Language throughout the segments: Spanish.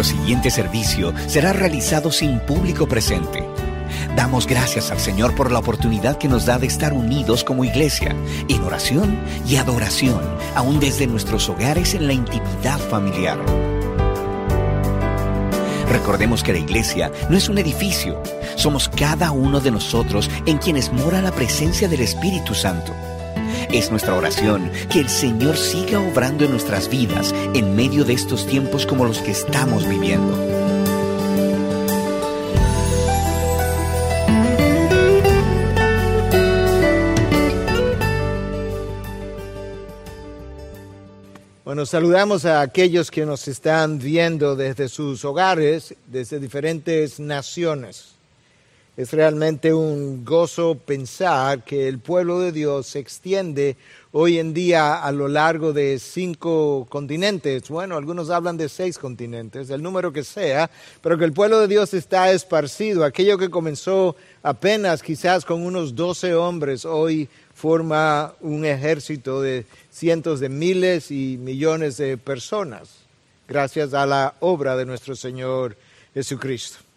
Nuestro siguiente servicio será realizado sin público presente. Damos gracias al Señor por la oportunidad que nos da de estar unidos como iglesia, en oración y adoración, aún desde nuestros hogares en la intimidad familiar. Recordemos que la iglesia no es un edificio, somos cada uno de nosotros en quienes mora la presencia del Espíritu Santo. Es nuestra oración que el Señor siga obrando en nuestras vidas en medio de estos tiempos como los que estamos viviendo. Bueno, saludamos a aquellos que nos están viendo desde sus hogares, desde diferentes naciones. Es realmente un gozo pensar que el pueblo de Dios se extiende hoy en día a lo largo de cinco continentes. Bueno, algunos hablan de seis continentes, el número que sea, pero que el pueblo de Dios está esparcido. Aquello que comenzó apenas quizás con unos doce hombres, hoy forma un ejército de cientos de miles y millones de personas, gracias a la obra de nuestro Señor Jesucristo.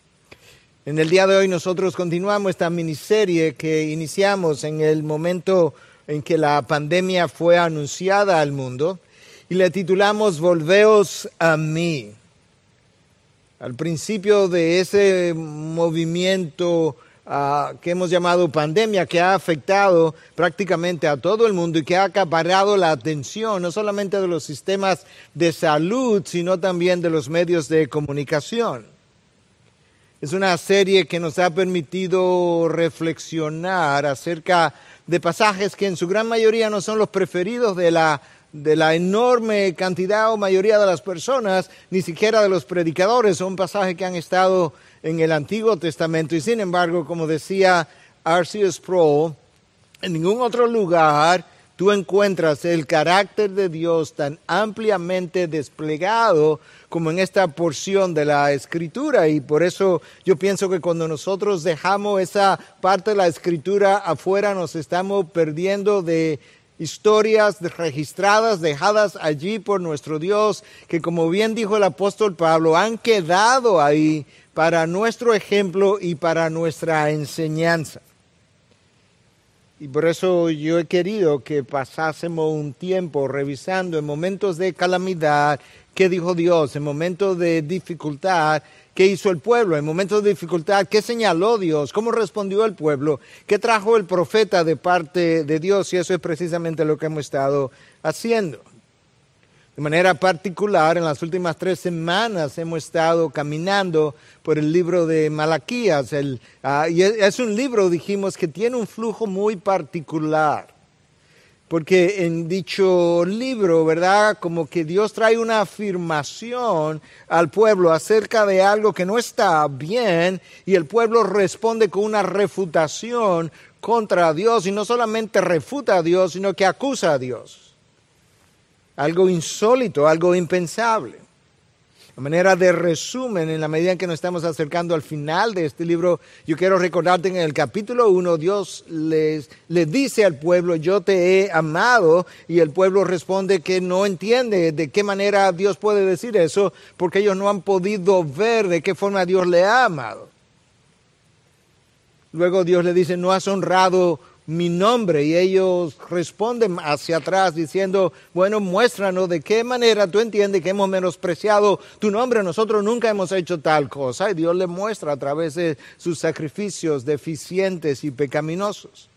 En el día de hoy nosotros continuamos esta miniserie que iniciamos en el momento en que la pandemia fue anunciada al mundo y le titulamos Volveos a mí. Al principio de ese movimiento uh, que hemos llamado pandemia, que ha afectado prácticamente a todo el mundo y que ha acaparado la atención no solamente de los sistemas de salud, sino también de los medios de comunicación. Es una serie que nos ha permitido reflexionar acerca de pasajes que en su gran mayoría no son los preferidos de la, de la enorme cantidad o mayoría de las personas, ni siquiera de los predicadores. Son pasajes que han estado en el Antiguo Testamento y sin embargo, como decía R.C. Sproul, en ningún otro lugar tú encuentras el carácter de Dios tan ampliamente desplegado como en esta porción de la escritura y por eso yo pienso que cuando nosotros dejamos esa parte de la escritura afuera nos estamos perdiendo de historias registradas, dejadas allí por nuestro Dios, que como bien dijo el apóstol Pablo, han quedado ahí para nuestro ejemplo y para nuestra enseñanza. Y por eso yo he querido que pasásemos un tiempo revisando en momentos de calamidad qué dijo Dios, en momentos de dificultad, qué hizo el pueblo, en momentos de dificultad, qué señaló Dios, cómo respondió el pueblo, qué trajo el profeta de parte de Dios. Y eso es precisamente lo que hemos estado haciendo. De manera particular, en las últimas tres semanas hemos estado caminando por el libro de Malaquías. Ah, y es un libro, dijimos, que tiene un flujo muy particular. Porque en dicho libro, ¿verdad? Como que Dios trae una afirmación al pueblo acerca de algo que no está bien y el pueblo responde con una refutación contra Dios y no solamente refuta a Dios, sino que acusa a Dios algo insólito, algo impensable. A manera de resumen, en la medida en que nos estamos acercando al final de este libro, yo quiero recordarte en el capítulo 1, Dios les, les dice al pueblo, yo te he amado, y el pueblo responde que no entiende de qué manera Dios puede decir eso, porque ellos no han podido ver de qué forma Dios le ha amado. Luego Dios le dice, no has honrado mi nombre y ellos responden hacia atrás diciendo, bueno, muéstranos de qué manera tú entiendes que hemos menospreciado tu nombre, nosotros nunca hemos hecho tal cosa y Dios le muestra a través de sus sacrificios deficientes y pecaminosos.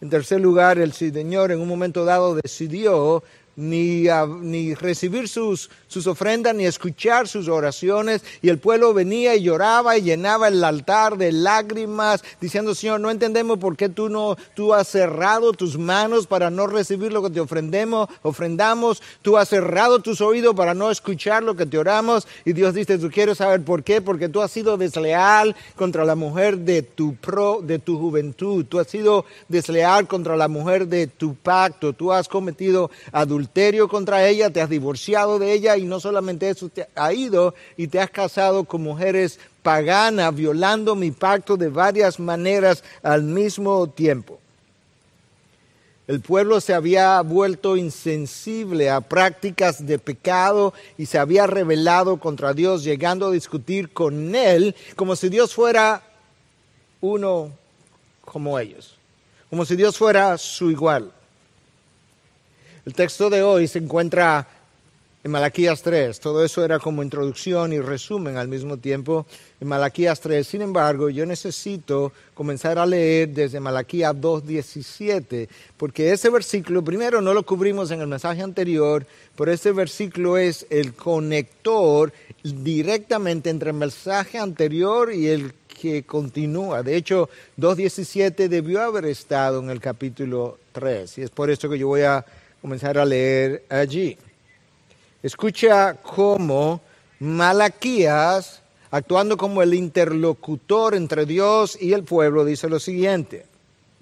En tercer lugar, el Señor en un momento dado decidió ni, ni recibir sus, sus ofrendas, ni escuchar sus oraciones. Y el pueblo venía y lloraba y llenaba el altar de lágrimas, diciendo, Señor, no entendemos por qué tú, no, tú has cerrado tus manos para no recibir lo que te ofrendemos, ofrendamos. Tú has cerrado tus oídos para no escuchar lo que te oramos. Y Dios dice, tú quieres saber por qué, porque tú has sido desleal contra la mujer de tu, pro, de tu juventud. Tú has sido desleal contra la mujer de tu pacto. Tú has cometido adulterio contra ella, te has divorciado de ella y no solamente eso, te ha ido y te has casado con mujeres paganas, violando mi pacto de varias maneras al mismo tiempo. El pueblo se había vuelto insensible a prácticas de pecado y se había rebelado contra Dios, llegando a discutir con Él como si Dios fuera uno como ellos, como si Dios fuera su igual. El texto de hoy se encuentra en Malaquías 3. Todo eso era como introducción y resumen al mismo tiempo en Malaquías 3. Sin embargo, yo necesito comenzar a leer desde Malaquías 2.17, porque ese versículo, primero no lo cubrimos en el mensaje anterior, pero ese versículo es el conector directamente entre el mensaje anterior y el que continúa. De hecho, 2.17 debió haber estado en el capítulo 3, y es por eso que yo voy a comenzar a leer allí. Escucha cómo Malaquías, actuando como el interlocutor entre Dios y el pueblo, dice lo siguiente.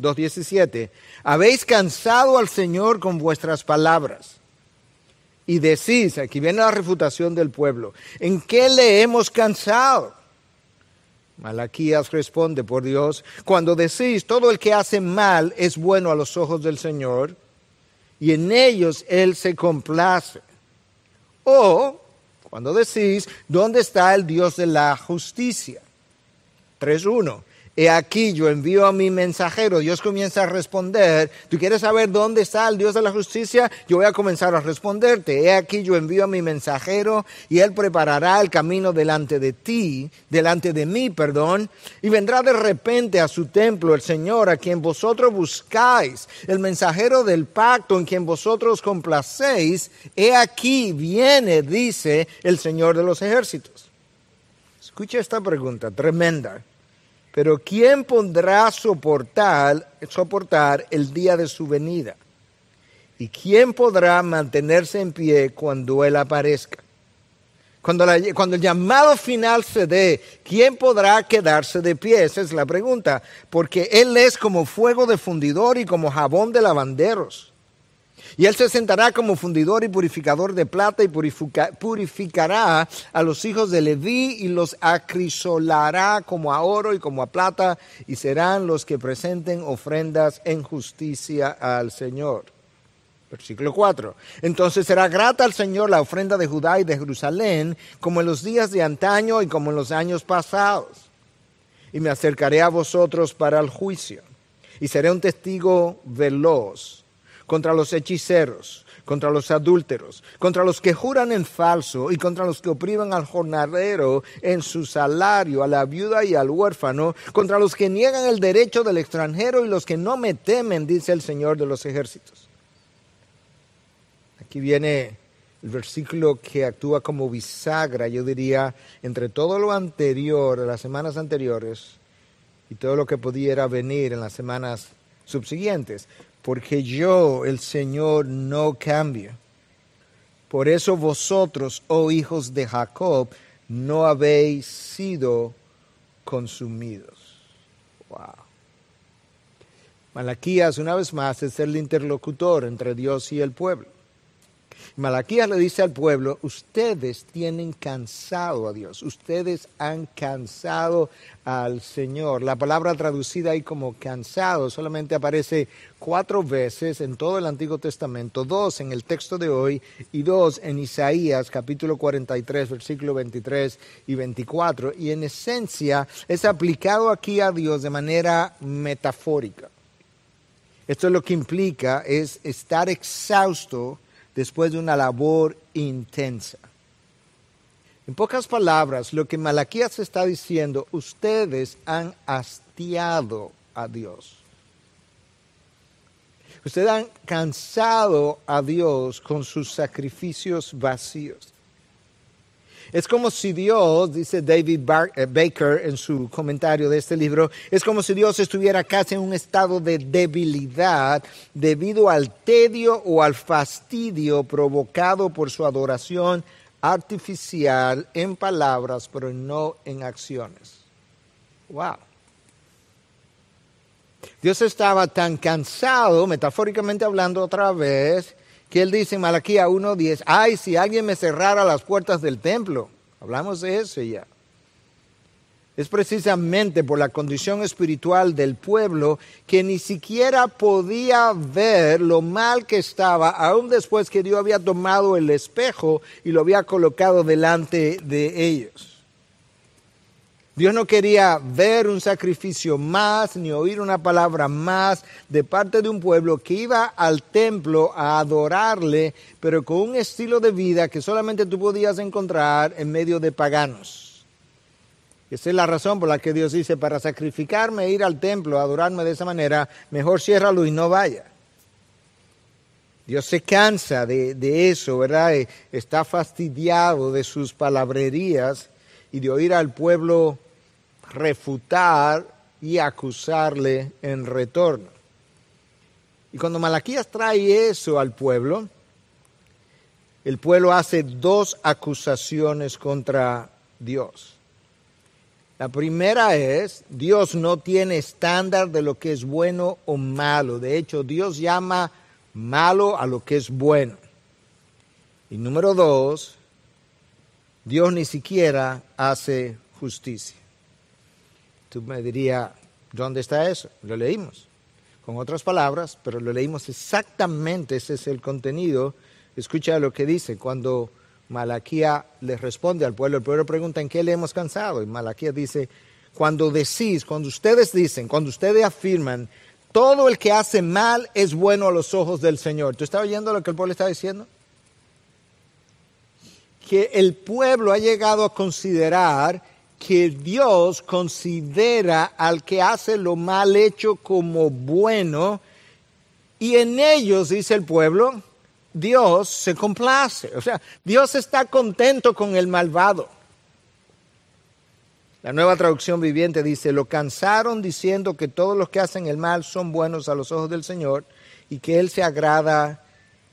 2.17. Habéis cansado al Señor con vuestras palabras. Y decís, aquí viene la refutación del pueblo, ¿en qué le hemos cansado? Malaquías responde por Dios, cuando decís, todo el que hace mal es bueno a los ojos del Señor, y en ellos Él se complace. O cuando decís, ¿dónde está el Dios de la justicia? 3.1. He aquí yo envío a mi mensajero, Dios comienza a responder, ¿tú quieres saber dónde está el Dios de la justicia? Yo voy a comenzar a responderte, he aquí yo envío a mi mensajero y él preparará el camino delante de ti, delante de mí, perdón, y vendrá de repente a su templo el Señor a quien vosotros buscáis, el mensajero del pacto en quien vosotros complacéis, he aquí viene, dice el Señor de los ejércitos. Escucha esta pregunta tremenda. Pero ¿quién podrá soportar, soportar el día de su venida? ¿Y quién podrá mantenerse en pie cuando Él aparezca? Cuando, cuando, el llamado final se dé, ¿quién podrá quedarse de pie? Esa es la pregunta. Porque Él es como fuego de fundidor y como jabón de lavanderos. Y él se sentará como fundidor y purificador de plata y purificará a los hijos de Leví y los acrisolará como a oro y como a plata y serán los que presenten ofrendas en justicia al Señor. Versículo 4. Entonces será grata al Señor la ofrenda de Judá y de Jerusalén como en los días de antaño y como en los años pasados. Y me acercaré a vosotros para el juicio y seré un testigo veloz contra los hechiceros, contra los adúlteros, contra los que juran en falso y contra los que oprimen al jornalero en su salario, a la viuda y al huérfano, contra los que niegan el derecho del extranjero y los que no me temen, dice el Señor de los ejércitos. Aquí viene el versículo que actúa como bisagra, yo diría, entre todo lo anterior, las semanas anteriores, y todo lo que pudiera venir en las semanas subsiguientes porque yo, el Señor, no cambio. Por eso vosotros, oh hijos de Jacob, no habéis sido consumidos. Wow. Malaquías, una vez más, es el interlocutor entre Dios y el pueblo. Malaquías le dice al pueblo, ustedes tienen cansado a Dios, ustedes han cansado al Señor. La palabra traducida ahí como cansado solamente aparece cuatro veces en todo el Antiguo Testamento, dos en el texto de hoy y dos en Isaías capítulo 43, versículo 23 y 24. Y en esencia es aplicado aquí a Dios de manera metafórica. Esto es lo que implica es estar exhausto después de una labor intensa. En pocas palabras, lo que Malaquías está diciendo, ustedes han hastiado a Dios. Ustedes han cansado a Dios con sus sacrificios vacíos. Es como si Dios, dice David eh, Baker en su comentario de este libro, es como si Dios estuviera casi en un estado de debilidad debido al tedio o al fastidio provocado por su adoración artificial en palabras, pero no en acciones. Wow. Dios estaba tan cansado, metafóricamente hablando otra vez, que él dice en Malaquía 1.10, ay, si alguien me cerrara las puertas del templo. Hablamos de eso ya. Es precisamente por la condición espiritual del pueblo que ni siquiera podía ver lo mal que estaba, aún después que Dios había tomado el espejo y lo había colocado delante de ellos. Dios no quería ver un sacrificio más ni oír una palabra más de parte de un pueblo que iba al templo a adorarle, pero con un estilo de vida que solamente tú podías encontrar en medio de paganos. Esa es la razón por la que Dios dice, para sacrificarme, ir al templo, adorarme de esa manera, mejor ciérralo y no vaya. Dios se cansa de, de eso, ¿verdad? Está fastidiado de sus palabrerías y de oír al pueblo refutar y acusarle en retorno. Y cuando Malaquías trae eso al pueblo, el pueblo hace dos acusaciones contra Dios. La primera es, Dios no tiene estándar de lo que es bueno o malo. De hecho, Dios llama malo a lo que es bueno. Y número dos, Dios ni siquiera hace justicia. Tú me dirías, ¿dónde está eso? Lo leímos. Con otras palabras, pero lo leímos exactamente, ese es el contenido. Escucha lo que dice, cuando Malaquía le responde al pueblo, el pueblo pregunta en qué le hemos cansado y Malaquía dice, cuando decís, cuando ustedes dicen, cuando ustedes afirman, todo el que hace mal es bueno a los ojos del Señor. ¿Tú estás oyendo lo que el pueblo está diciendo? Que el pueblo ha llegado a considerar que Dios considera al que hace lo mal hecho como bueno y en ellos, dice el pueblo, Dios se complace. O sea, Dios está contento con el malvado. La nueva traducción viviente dice, lo cansaron diciendo que todos los que hacen el mal son buenos a los ojos del Señor y que Él se agrada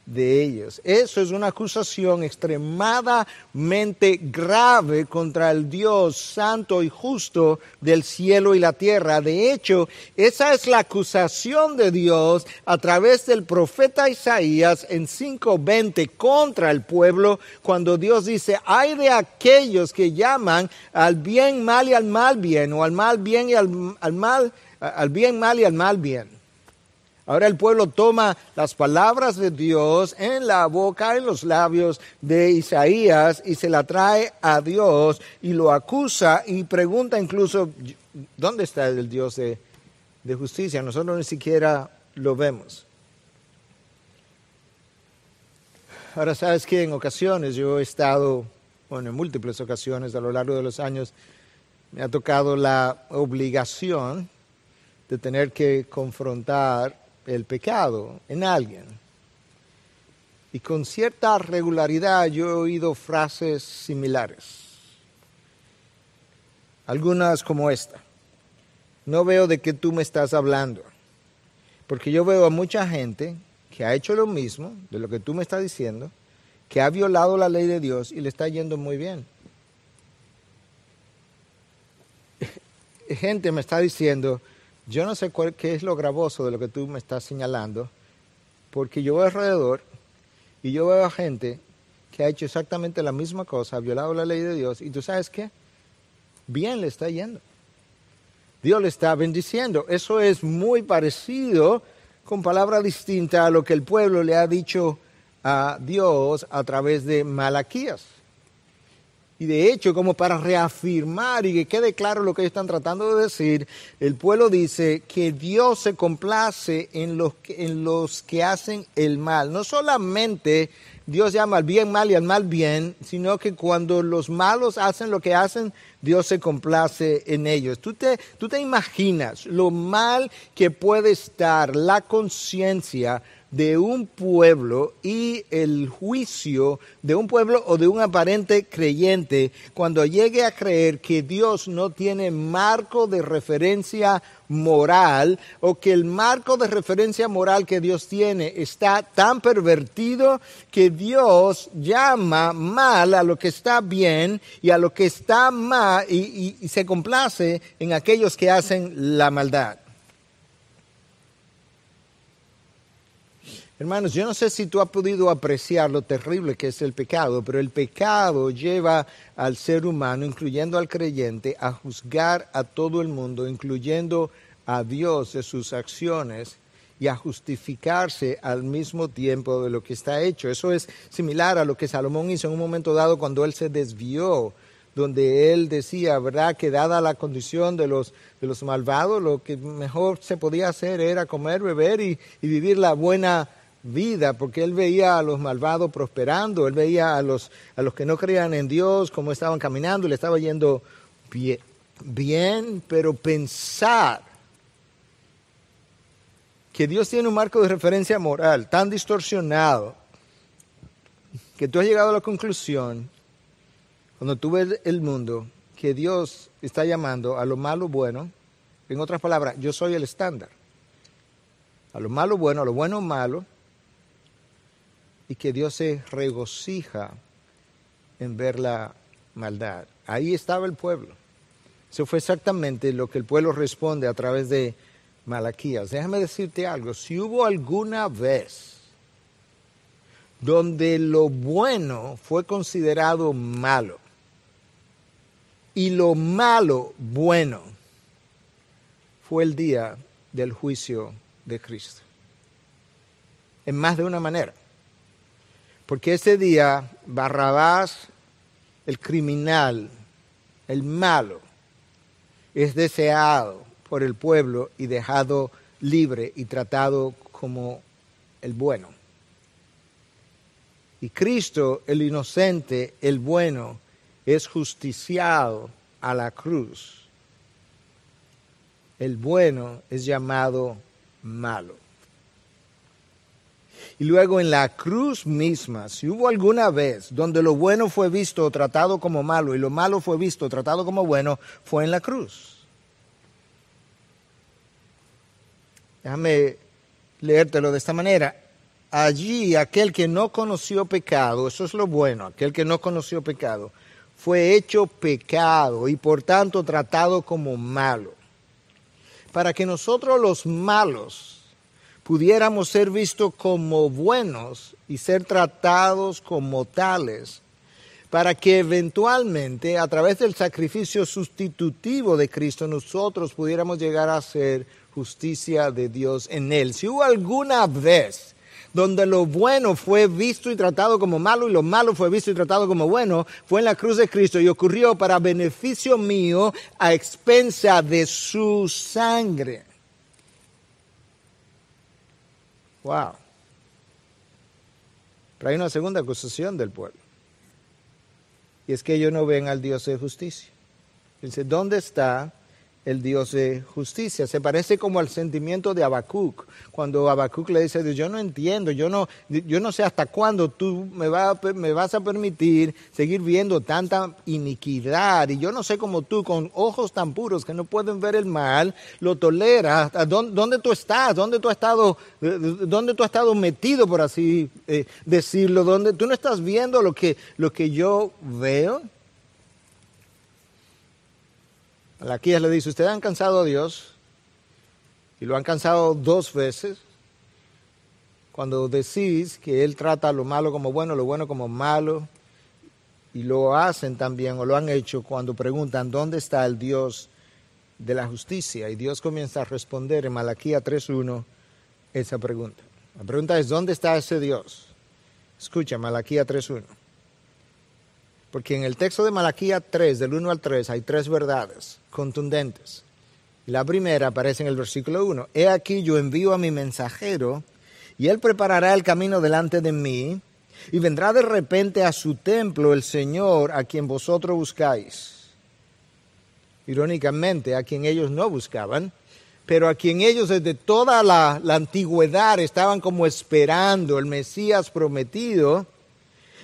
de ellos. Eso es una acusación extremadamente grave contra el Dios santo y justo del cielo y la tierra. De hecho, esa es la acusación de Dios a través del profeta Isaías en 5.20 contra el pueblo, cuando Dios dice, hay de aquellos que llaman al bien mal y al mal bien, o al mal bien y al, al mal, al bien mal y al mal bien. Ahora el pueblo toma las palabras de Dios en la boca, en los labios de Isaías y se la trae a Dios y lo acusa y pregunta incluso, ¿dónde está el Dios de, justicia? Nosotros ni siquiera lo vemos. Ahora sabes que en ocasiones yo he estado, bueno, en múltiples ocasiones a lo largo de los años, me ha tocado la obligación de tener que confrontar el pecado en alguien. Y con cierta regularidad yo he oído frases similares. Algunas como esta. No veo de qué tú me estás hablando. Porque yo veo a mucha gente que ha hecho lo mismo de lo que tú me estás diciendo, que ha violado la ley de Dios y le está yendo muy bien. Gente me está diciendo, yo no sé qué es lo gravoso de lo que tú me estás señalando, porque yo veo alrededor y yo veo a gente que ha hecho exactamente la misma cosa, ha violado la ley de Dios, y tú sabes qué, bien le está yendo. Dios le está bendiciendo. Eso es muy parecido, con palabra distinta, a lo que el pueblo le ha dicho a Dios a través de Malaquías. Y de hecho, como para reafirmar y que quede claro lo que ellos están tratando de decir, el pueblo dice que Dios se complace en los que, en los que hacen el mal. No solamente Dios llama al bien mal y al mal bien, sino que cuando los malos hacen lo que hacen, Dios se complace en ellos. Tú te, tú te imaginas lo mal que puede estar la conciencia de un pueblo y el juicio de un pueblo o de un aparente creyente cuando llegue a creer que Dios no tiene marco de referencia moral o que el marco de referencia moral que Dios tiene está tan pervertido que Dios llama mal a lo que está bien y a lo que está mal y, se complace en aquellos que hacen la maldad. Hermanos, yo no sé si tú has podido apreciar lo terrible que es el pecado, pero el pecado lleva al ser humano, incluyendo al creyente, a juzgar a todo el mundo, incluyendo a Dios de sus acciones y a justificarse al mismo tiempo de lo que está hecho. Eso es similar a lo que Salomón hizo en un momento dado cuando él se desvió, donde él decía, ¿verdad?, que dada la condición de los, de los malvados, lo que mejor se podía hacer era comer, beber y, y vivir la buena vida, porque él veía a los malvados prosperando, él veía a los, a los que no creían en Dios, cómo estaban caminando, le estaba yendo bien, bien, pero pensar que Dios tiene un marco de referencia moral tan distorsionado que tú has llegado a la conclusión, cuando tú ves el mundo, que Dios está llamando a lo malo bueno, en otras palabras, yo soy el estándar, a lo malo bueno, a lo bueno malo, y que Dios se regocija en ver la maldad. Ahí estaba el pueblo. Eso fue exactamente lo que el pueblo responde a través de Malaquías. Déjame decirte algo, si hubo alguna vez donde lo bueno fue considerado malo y lo malo bueno, fue el día del juicio de Cristo. En más de una manera. Porque ese día Barrabás, el criminal, el malo, es deseado por el pueblo y dejado libre y tratado como el bueno. Y Cristo, el inocente, el bueno, es justiciado a la cruz. El bueno es llamado malo. Y luego en la cruz misma, si hubo alguna vez donde lo bueno fue visto o tratado como malo y lo malo fue visto o tratado como bueno, fue en la cruz. Déjame leértelo de esta manera. Allí aquel que no conoció pecado, eso es lo bueno, aquel que no conoció pecado, fue hecho pecado y por tanto tratado como malo. Para que nosotros los malos pudiéramos ser vistos como buenos y ser tratados como tales, para que eventualmente a través del sacrificio sustitutivo de Cristo nosotros pudiéramos llegar a ser justicia de Dios en él. Si hubo alguna vez donde lo bueno fue visto y tratado como malo y lo malo fue visto y tratado como bueno, fue en la cruz de Cristo y ocurrió para beneficio mío a expensa de su sangre. Wow. Pero hay una segunda acusación del pueblo. Y es que ellos no ven al Dios de justicia. Dice, ¿dónde está el Dios de justicia. Se parece como al sentimiento de Habacuc, cuando Habacuc le dice yo no entiendo, yo no, yo no sé hasta cuándo tú me, me vas a permitir seguir viendo tanta iniquidad, y yo no sé cómo tú, con ojos tan puros que no pueden ver el mal, lo toleras. ¿Dónde, dónde tú estás? ¿Dónde tú has estado, dónde tú has estado metido, por así eh, decirlo? ¿Dónde, ¿Tú no estás viendo lo que, lo que yo veo? Malaquías le dice, ustedes han cansado a Dios y lo han cansado dos veces cuando decís que Él trata lo malo como bueno, lo bueno como malo, y lo hacen también o lo han hecho cuando preguntan dónde está el Dios de la justicia. Y Dios comienza a responder en Malaquía 3.1 esa pregunta. La pregunta es, ¿dónde está ese Dios? Escucha, Malaquía 3.1. Porque en el texto de Malaquía 3, del 1 al 3, hay tres verdades contundentes. La primera aparece en el versículo 1. He aquí yo envío a mi mensajero y él preparará el camino delante de mí y vendrá de repente a su templo el Señor a quien vosotros buscáis. Irónicamente, a quien ellos no buscaban, pero a quien ellos desde toda la, la antigüedad estaban como esperando el Mesías prometido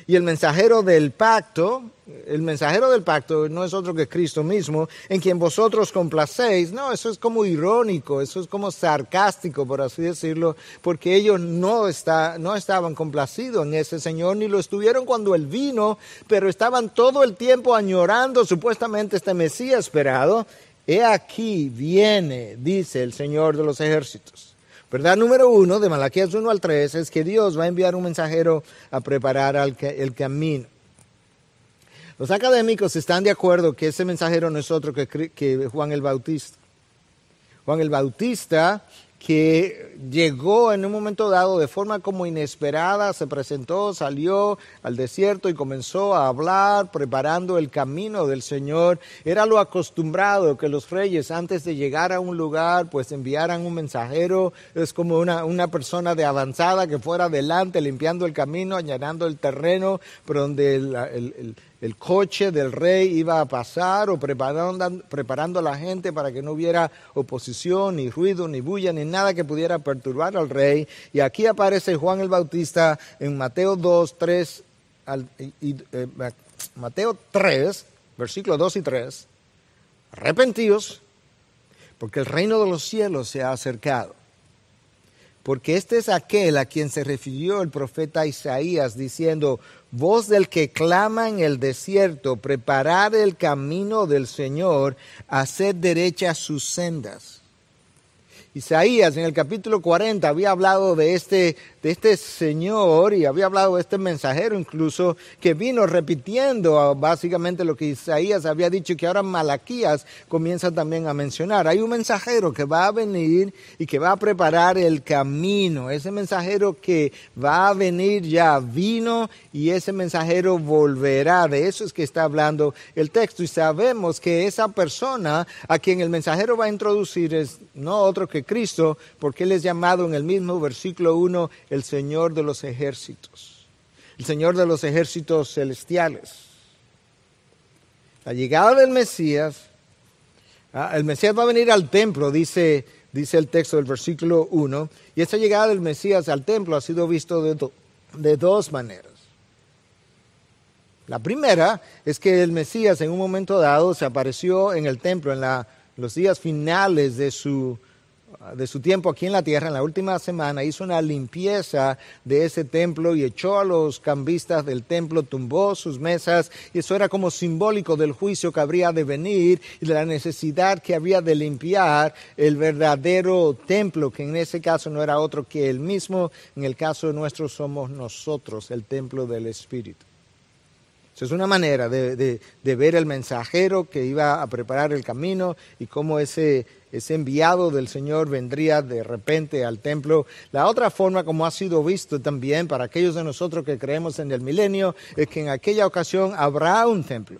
y el mensajero del pacto, el mensajero del pacto no es otro que Cristo mismo, en quien vosotros complacéis. No, eso es como irónico, eso es como sarcástico, por así decirlo, porque ellos no, está, no estaban complacidos en ese Señor, ni lo estuvieron cuando Él vino, pero estaban todo el tiempo añorando supuestamente este Mesías esperado. He aquí viene, dice el Señor de los ejércitos. Verdad número uno de Malaquías 1 al 3 es que Dios va a enviar un mensajero a preparar el camino. Los académicos están de acuerdo que ese mensajero no es otro que, que Juan el Bautista. Juan el Bautista que llegó en un momento dado de forma como inesperada, se presentó, salió al desierto y comenzó a hablar, preparando el camino del Señor. Era lo acostumbrado que los reyes antes de llegar a un lugar pues enviaran un mensajero, es como una, una persona de avanzada que fuera adelante limpiando el camino, añadiendo el terreno, por donde el el coche del rey iba a pasar o preparando, preparando a la gente para que no hubiera oposición, ni ruido, ni bulla, ni nada que pudiera perturbar al rey. Y aquí aparece Juan el Bautista en Mateo 2, 3, y, eh, Mateo 3, versículos 2 y 3. Arrepentidos, porque el reino de los cielos se ha acercado. Porque este es aquel a quien se refirió el profeta Isaías diciendo, voz del que clama en el desierto, preparar el camino del Señor, hacer derechas sus sendas. Isaías en el capítulo 40 había hablado de este este señor y había hablado de este mensajero incluso que vino repitiendo básicamente lo que Isaías había dicho y que ahora Malaquías comienza también a mencionar. Hay un mensajero que va a venir y que va a preparar el camino. Ese mensajero que va a venir ya vino y ese mensajero volverá. De eso es que está hablando el texto y sabemos que esa persona a quien el mensajero va a introducir es no otro que Cristo porque él es llamado en el mismo versículo 1 el Señor de los ejércitos, el Señor de los ejércitos celestiales. La llegada del Mesías, ah, el Mesías va a venir al templo, dice, dice el texto del versículo 1, y esta llegada del Mesías al templo ha sido visto de, dos maneras. La primera es que el Mesías en un momento dado se apareció en el templo en los días finales de su, de su tiempo aquí en la tierra, en la última semana, hizo una limpieza de ese templo y echó a los cambistas del templo, tumbó sus mesas, y eso era como simbólico del juicio que habría de venir y de la necesidad que había de limpiar el verdadero templo, que en ese caso no era otro que el mismo, en el caso nuestro somos nosotros, el templo del Espíritu. Es una manera de, de ver el mensajero que iba a preparar el camino y cómo ese ese enviado del Señor vendría de repente al templo. La otra forma, como ha sido visto también para aquellos de nosotros que creemos en el milenio, es que en aquella ocasión habrá un templo.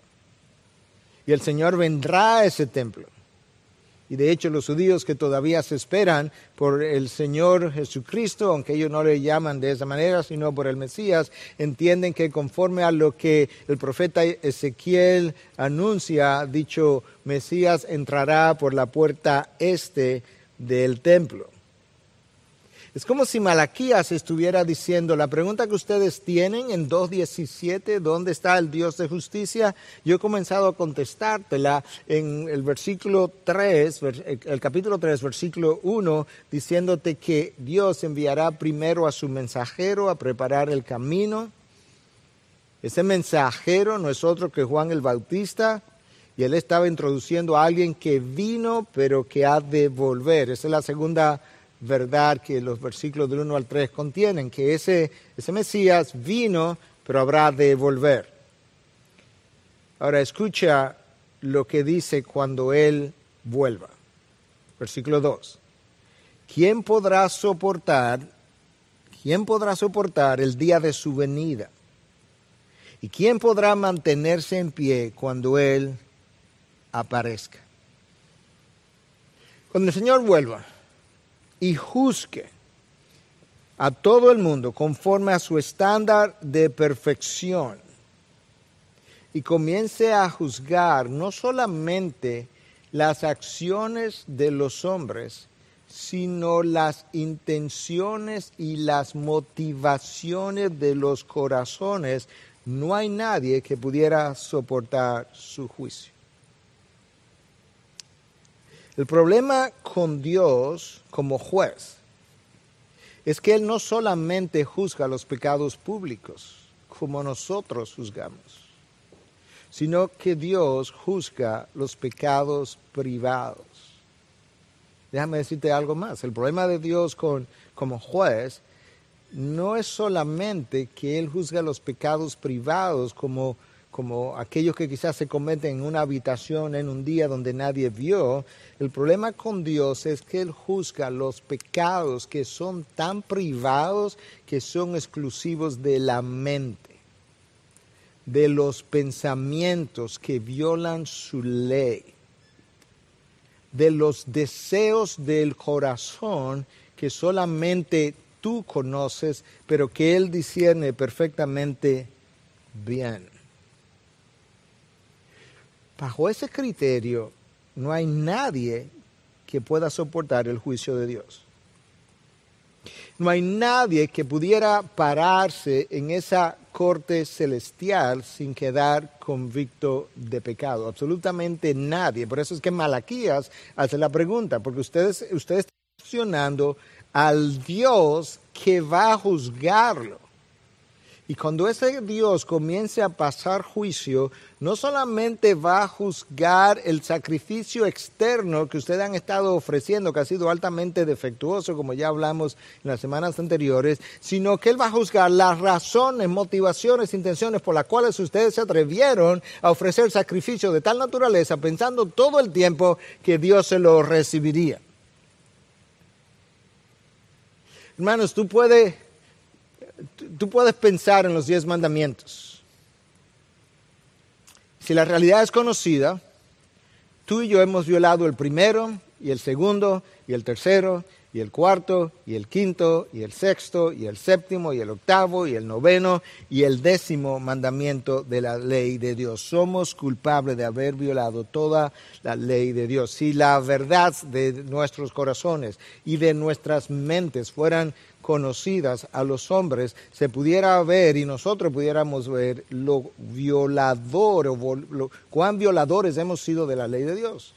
Y el Señor vendrá a ese templo. Y de hecho los judíos que todavía se esperan por el Señor Jesucristo, aunque ellos no le llaman de esa manera, sino por el Mesías, entienden que conforme a lo que el profeta Ezequiel anuncia, dicho Mesías entrará por la puerta este del templo. Es como si Malaquías estuviera diciendo, la pregunta que ustedes tienen en 2.17, ¿dónde está el Dios de justicia? Yo he comenzado a contestártela en el versículo 3, el capítulo 3, versículo 1, diciéndote que Dios enviará primero a su mensajero a preparar el camino. Ese mensajero no es otro que Juan el Bautista, y él estaba introduciendo a alguien que vino pero que ha de volver. Esa es la segunda verdad que los versículos del 1 al 3 contienen, que ese, ese Mesías vino, pero habrá de volver. Ahora escucha lo que dice cuando Él vuelva. Versículo 2. ¿Quién podrá soportar, quién podrá soportar el día de su venida? ¿Y quién podrá mantenerse en pie cuando Él aparezca? Cuando el Señor vuelva, y juzgue a todo el mundo conforme a su estándar de perfección y comience a juzgar no solamente las acciones de los hombres, sino las intenciones y las motivaciones de los corazones, no hay nadie que pudiera soportar su juicio. El problema con Dios como juez es que Él no solamente juzga los pecados públicos como nosotros juzgamos, sino que Dios juzga los pecados privados. déjame decirte algo más. El problema de Dios con, como juez no es solamente que Él juzga los pecados privados como, como aquellos que quizás se cometen en una habitación en un día donde nadie vio. El problema con Dios es que Él juzga los pecados que son tan privados que son exclusivos de la mente, de los pensamientos que violan su ley, de los deseos del corazón que solamente tú conoces, pero que Él discierne perfectamente bien. Bajo ese criterio, no hay nadie que pueda soportar el juicio de Dios. No hay nadie que pudiera pararse en esa corte celestial sin quedar convicto de pecado. Absolutamente nadie. Por eso es que Malaquías hace la pregunta, porque ustedes, ustedes están funcionando al Dios que va a juzgarlo. Y cuando ese Dios comience a pasar juicio, no solamente va a juzgar el sacrificio externo que ustedes han estado ofreciendo, que ha sido altamente defectuoso, como ya hablamos en las semanas anteriores, sino que Él va a juzgar las razones, motivaciones, intenciones por las cuales ustedes se atrevieron a ofrecer sacrificio de tal naturaleza, pensando todo el tiempo que Dios se lo recibiría. Hermanos, tú puedes, tú puedes pensar en los diez mandamientos. Si la realidad es conocida, tú y yo hemos violado el primero y el segundo y el tercero y el cuarto, y el quinto, y el sexto, y el séptimo, y el octavo, y el noveno, y el décimo mandamiento de la ley de Dios. Somos culpables de haber violado toda la ley de Dios. Si la verdad de nuestros corazones y de nuestras mentes fueran conocidas a los hombres, se pudiera ver y nosotros pudiéramos ver lo violador o cuán violadores hemos sido de la ley de Dios.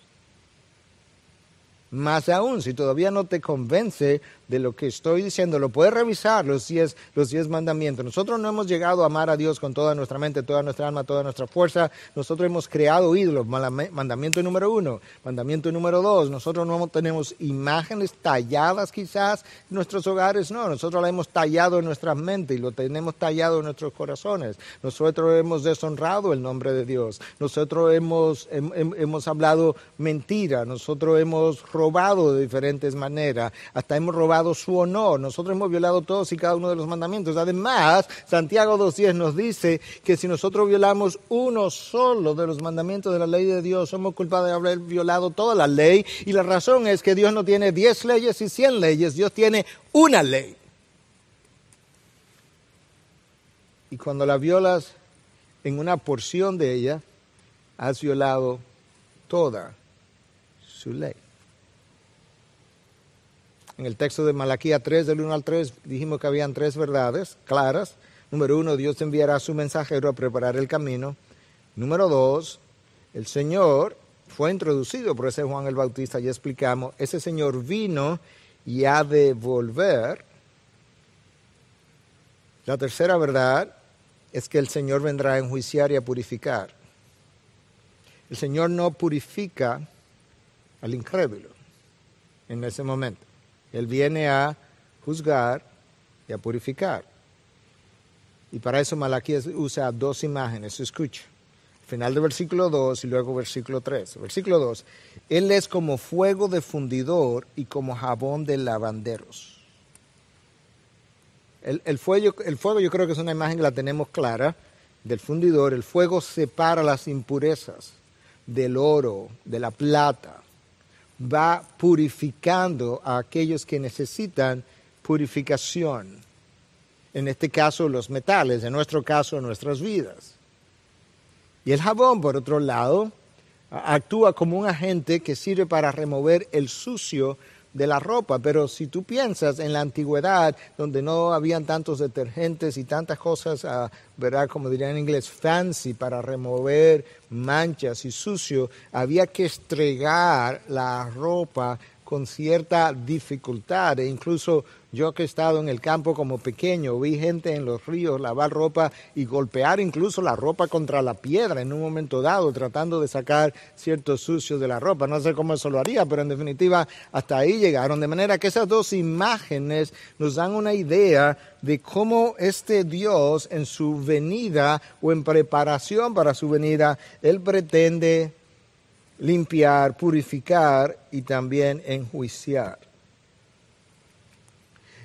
Más aún, si todavía no te convence de lo que estoy diciendo, lo puedes revisar, los diez, los diez mandamientos. Nosotros no hemos llegado a amar a Dios con toda nuestra mente, toda nuestra alma, toda nuestra fuerza. Nosotros hemos creado ídolos. Mandamiento número uno. Mandamiento número dos. Nosotros no tenemos imágenes talladas quizás en nuestros hogares. No, nosotros la hemos tallado en nuestra mente y lo tenemos tallado en nuestros corazones. Nosotros hemos deshonrado el nombre de Dios. Nosotros hemos, hemos hablado mentira. Nosotros hemos robado de diferentes maneras. Hasta hemos robado su honor. Nosotros hemos violado todos y cada uno de los mandamientos. Además, Santiago 2.10 nos dice que si nosotros violamos uno solo de los mandamientos de la ley de Dios, somos culpables de haber violado toda la ley. Y la razón es que Dios no tiene 10 leyes y 100 leyes, Dios tiene una ley. Y cuando la violas en una porción de ella, has violado toda su ley. En el texto de Malaquía 3, del 1 al 3, dijimos que habían tres verdades claras. Número uno, Dios enviará su mensajero a preparar el camino. Número dos, el Señor fue introducido por ese Juan el Bautista, ya explicamos. Ese Señor vino y ha de volver. La tercera verdad es que el Señor vendrá a enjuiciar y a purificar. El Señor no purifica al incrédulo en ese momento. Él viene a juzgar y a purificar. Y para eso Malaquías usa dos imágenes. Escucha. Final del versículo 2 y luego versículo 3. Versículo 2. Él es como fuego de fundidor y como jabón de lavanderos. El, el, fuego, el fuego yo creo que es una imagen que la tenemos clara del fundidor. El fuego separa las impurezas del oro, de la plata, va purificando a aquellos que necesitan purificación. En este caso los metales, en nuestro caso nuestras vidas. Y el jabón, por otro lado, actúa como un agente que sirve para remover el sucio de la ropa, pero si tú piensas en la antigüedad, donde no habían tantos detergentes y tantas cosas, uh, ¿verdad? Como dirían en inglés, fancy para remover manchas y sucio, había que estregar la ropa con cierta dificultad. E incluso yo que he estado en el campo como pequeño, vi gente en los ríos lavar ropa y golpear incluso la ropa contra la piedra en un momento dado, tratando de sacar ciertos sucios de la ropa. No sé cómo eso lo haría, pero en definitiva hasta ahí llegaron. De manera que esas dos imágenes nos dan una idea de cómo este Dios en su venida o en preparación para su venida, Él pretende limpiar, purificar y también enjuiciar.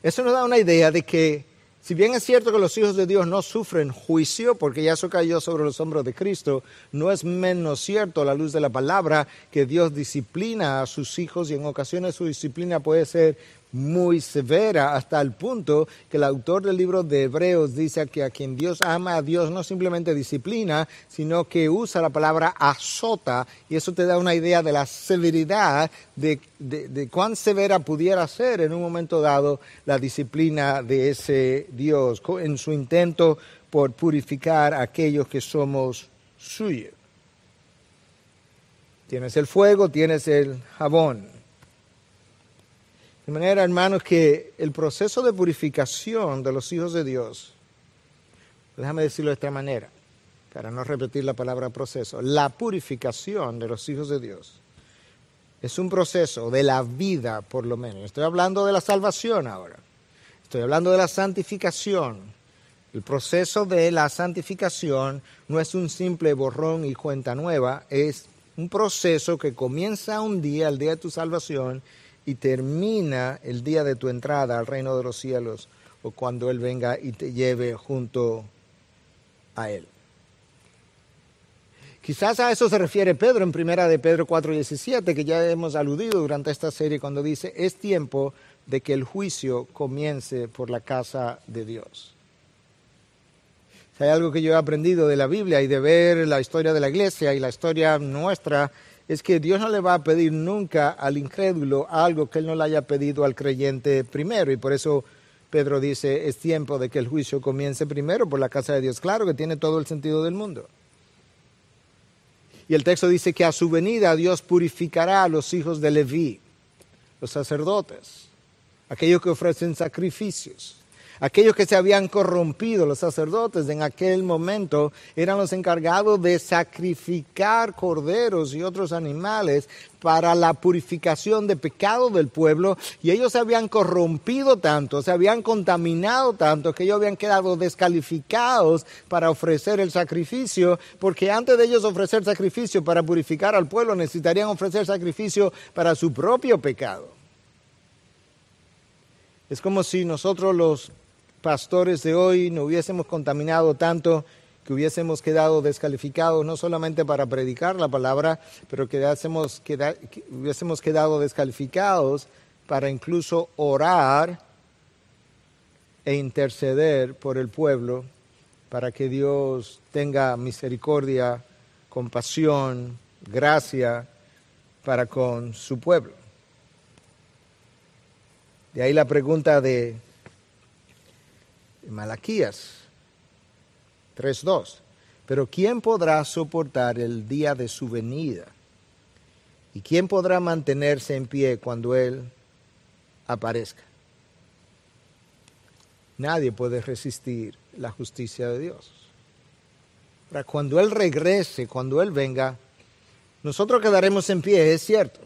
Eso nos da una idea de que, si bien es cierto que los hijos de Dios no sufren juicio, porque ya eso cayó sobre los hombros de Cristo, no es menos cierto a la luz de la palabra que Dios disciplina a sus hijos y en ocasiones su disciplina puede ser muy severa hasta el punto que el autor del libro de Hebreos dice que a quien Dios ama a Dios no simplemente disciplina, sino que usa la palabra azota y eso te da una idea de la severidad de, de cuán severa pudiera ser en un momento dado la disciplina de ese Dios en su intento por purificar a aquellos que somos suyos. Tienes el fuego, tienes el jabón. De manera, hermanos, que el proceso de purificación de los hijos de Dios, déjame decirlo de esta manera, para no repetir la palabra proceso, la purificación de los hijos de Dios es un proceso de la vida, por lo menos. Estoy hablando de la salvación ahora. Estoy hablando de la santificación. El proceso de la santificación no es un simple borrón y cuenta nueva, es un proceso que comienza un día, el día de tu salvación, y termina el día de tu entrada al reino de los cielos o cuando Él venga y te lleve junto a Él. Quizás a eso se refiere Pedro en primera de Pedro 4:17, que ya hemos aludido durante esta serie cuando dice, es tiempo de que el juicio comience por la casa de Dios. Si hay algo que yo he aprendido de la Biblia y de ver la historia de la iglesia y la historia nuestra, es que Dios no le va a pedir nunca al incrédulo algo que él no le haya pedido al creyente primero. Y por eso Pedro dice, es tiempo de que el juicio comience primero por la casa de Dios. Claro que tiene todo el sentido del mundo. Y el texto dice que a su venida Dios purificará a los hijos de Leví, los sacerdotes, aquellos que ofrecen sacrificios. Aquellos que se habían corrompido, los sacerdotes en aquel momento, eran los encargados de sacrificar corderos y otros animales para la purificación de pecado del pueblo y ellos se habían corrompido tanto, se habían contaminado tanto que ellos habían quedado descalificados para ofrecer el sacrificio, porque antes de ellos ofrecer sacrificio para purificar al pueblo necesitarían ofrecer sacrificio para su propio pecado. Es como si nosotros los pastores de hoy no hubiésemos contaminado tanto que hubiésemos quedado descalificados no solamente para predicar la palabra, pero que, hubiésemos quedado descalificados para incluso orar e interceder por el pueblo para que Dios tenga misericordia, compasión, gracia para con su pueblo. De ahí la pregunta de Malaquías 3.2. Pero ¿quién podrá soportar el día de su venida? ¿Y quién podrá mantenerse en pie cuando Él aparezca? Nadie puede resistir la justicia de Dios. cuando Él regrese, cuando Él venga, nosotros quedaremos en pie, es cierto.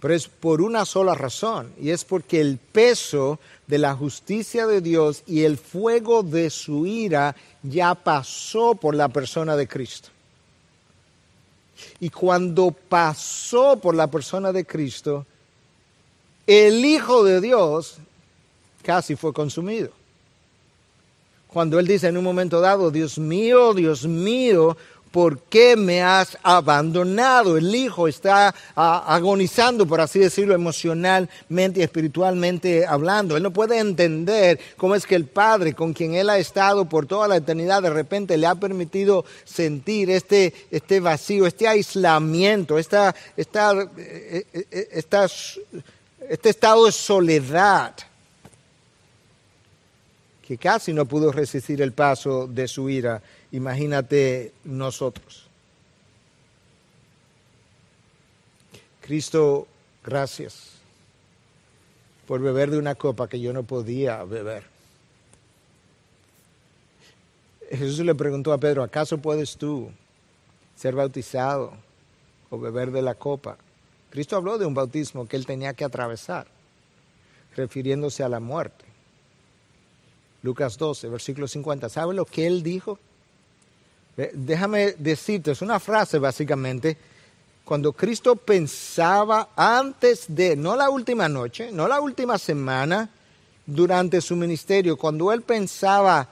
Pero es por una sola razón, y es porque el peso de la justicia de Dios y el fuego de su ira ya pasó por la persona de Cristo. Y cuando pasó por la persona de Cristo, el Hijo de Dios casi fue consumido. Cuando Él dice en un momento dado, Dios mío, Dios mío, ¿por qué me has abandonado? El hijo está agonizando, por así decirlo, emocionalmente y espiritualmente hablando. Él no puede entender cómo es que el Padre, con quien él ha estado por toda la eternidad, de repente le ha permitido sentir este, este vacío, este aislamiento, esta, esta, eh, eh, eh, este estado de soledad que casi no pudo resistir el paso de su ira imagínate nosotros. Cristo gracias por beber de una copa que yo no podía beber. Jesús le preguntó a Pedro, ¿acaso puedes tú ser bautizado o beber de la copa? Cristo habló de un bautismo que él tenía que atravesar, refiriéndose a la muerte. Lucas 12, versículo 50. ¿Sabe lo que él dijo? Déjame decirte, es una frase básicamente, cuando Cristo pensaba antes de, no la última noche, no la última semana, durante su ministerio, cuando él pensaba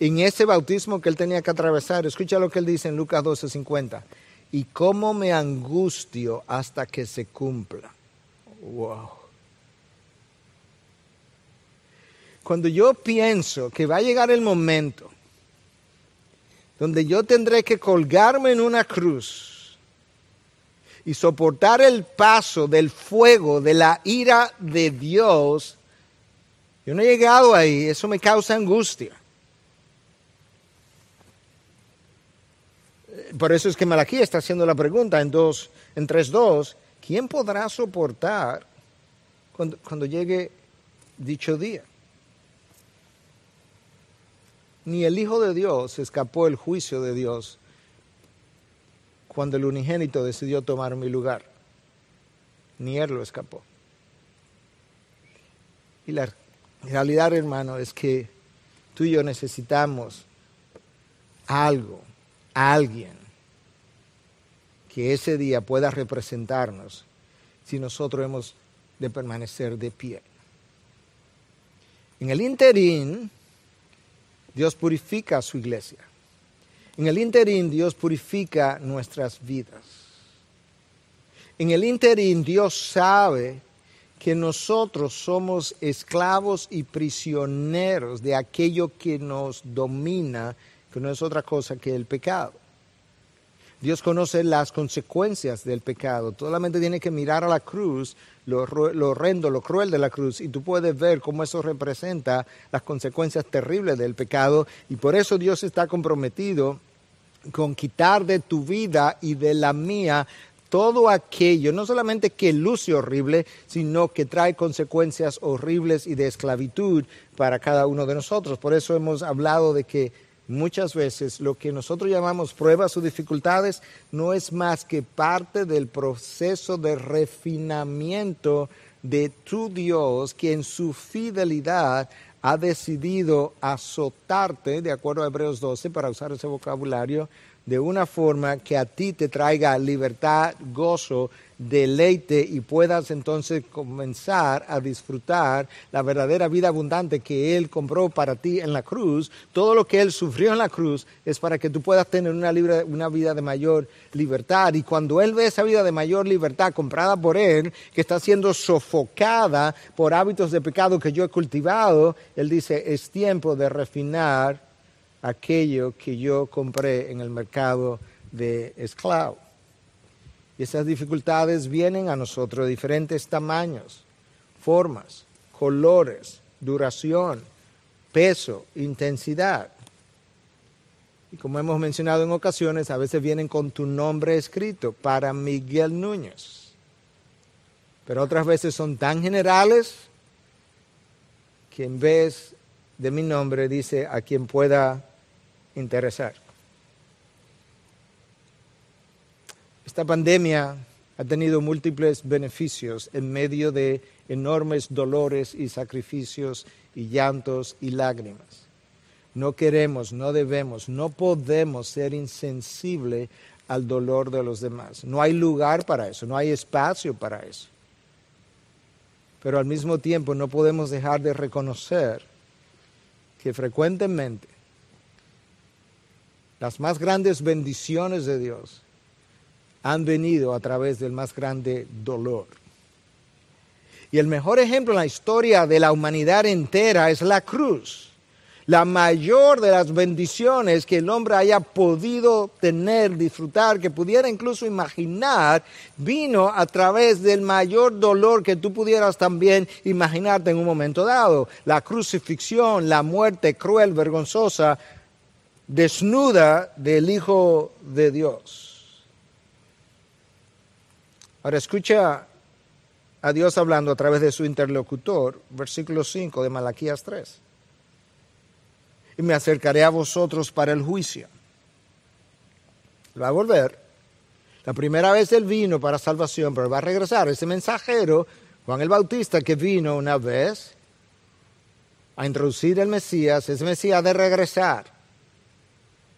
en ese bautismo que él tenía que atravesar, escucha lo que él dice en Lucas 12:50, y cómo me angustio hasta que se cumpla. Wow. Cuando yo pienso que va a llegar el momento donde yo tendré que colgarme en una cruz y soportar el paso del fuego, de la ira de Dios, yo no he llegado ahí, eso me causa angustia. Por eso es que Malaquí está haciendo la pregunta en, dos, en 3.2, ¿quién podrá soportar cuando, cuando llegue dicho día? Ni el Hijo de Dios escapó el juicio de Dios cuando el unigénito decidió tomar mi lugar. Ni él lo escapó. Y la realidad, hermano, es que tú y yo necesitamos algo, alguien que ese día pueda representarnos si nosotros hemos de permanecer de pie. En el interín, Dios purifica a su iglesia. En el interín, Dios purifica nuestras vidas. En el interín, Dios sabe que nosotros somos esclavos y prisioneros de aquello que nos domina, que no es otra cosa que el pecado. Dios conoce las consecuencias del pecado. Solamente tiene que mirar a la cruz, lo, horrendo, lo cruel de la cruz, y tú puedes ver cómo eso representa las consecuencias terribles del pecado. Y por eso Dios está comprometido con quitar de tu vida y de la mía todo aquello, no solamente que luce horrible, sino que trae consecuencias horribles y de esclavitud para cada uno de nosotros. Por eso hemos hablado de que muchas veces lo que nosotros llamamos pruebas o dificultades no es más que parte del proceso de refinamiento de tu Dios que en su fidelidad ha decidido azotarte, de acuerdo a Hebreos 12, para usar ese vocabulario, de una forma que a ti te traiga libertad, gozo, deleite y puedas entonces comenzar a disfrutar la verdadera vida abundante que Él compró para ti en la cruz. Todo lo que Él sufrió en la cruz es para que tú puedas tener una, una vida de mayor libertad. Y cuando Él ve esa vida de mayor libertad comprada por Él, que está siendo sofocada por hábitos de pecado que yo he cultivado, Él dice, es tiempo de refinar aquello que yo compré en el mercado de esclavo. Y esas dificultades vienen a nosotros de diferentes tamaños, formas, colores, duración, peso, intensidad. Y como hemos mencionado en ocasiones, a veces vienen con tu nombre escrito para Miguel Núñez. Pero otras veces son tan generales que en vez de mi nombre dice a quien pueda interesar. Esta pandemia ha tenido múltiples beneficios en medio de enormes dolores y sacrificios y llantos y lágrimas. No queremos, no debemos, no podemos ser insensibles al dolor de los demás. No hay lugar para eso, no hay espacio para eso. Pero al mismo tiempo no podemos dejar de reconocer que frecuentemente las más grandes bendiciones de Dios han venido a través del más grande dolor. Y el mejor ejemplo en la historia de la humanidad entera es la cruz. La mayor de las bendiciones que el hombre haya podido tener, disfrutar, que pudiera incluso imaginar, vino a través del mayor dolor que tú pudieras también imaginarte en un momento dado. La crucifixión, la muerte cruel, vergonzosa, desnuda del Hijo de Dios. Ahora escucha a Dios hablando a través de su interlocutor, versículo 5 de Malaquías 3. Y me acercaré a vosotros para el juicio. Va a volver. La primera vez él vino para salvación, pero va a regresar. Ese mensajero, Juan el Bautista, que vino una vez a introducir el Mesías, ese Mesías de regresar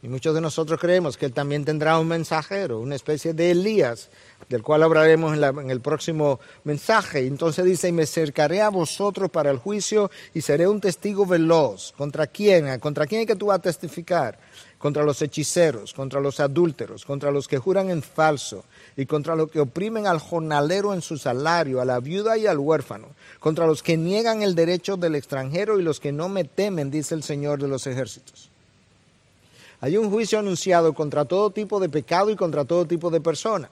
y muchos de nosotros creemos que Él también tendrá un mensajero, una especie de Elías, del cual hablaremos en, el próximo mensaje. Entonces dice, y me acercaré a vosotros para el juicio y seré un testigo veloz. ¿Contra quién? ¿Contra quién es que tú vas a testificar? Contra los hechiceros, contra los adúlteros, contra los que juran en falso y contra los que oprimen al jornalero en su salario, a la viuda y al huérfano, contra los que niegan el derecho del extranjero y los que no me temen, dice el Señor de los ejércitos. Hay un juicio anunciado contra todo tipo de pecado y contra todo tipo de persona.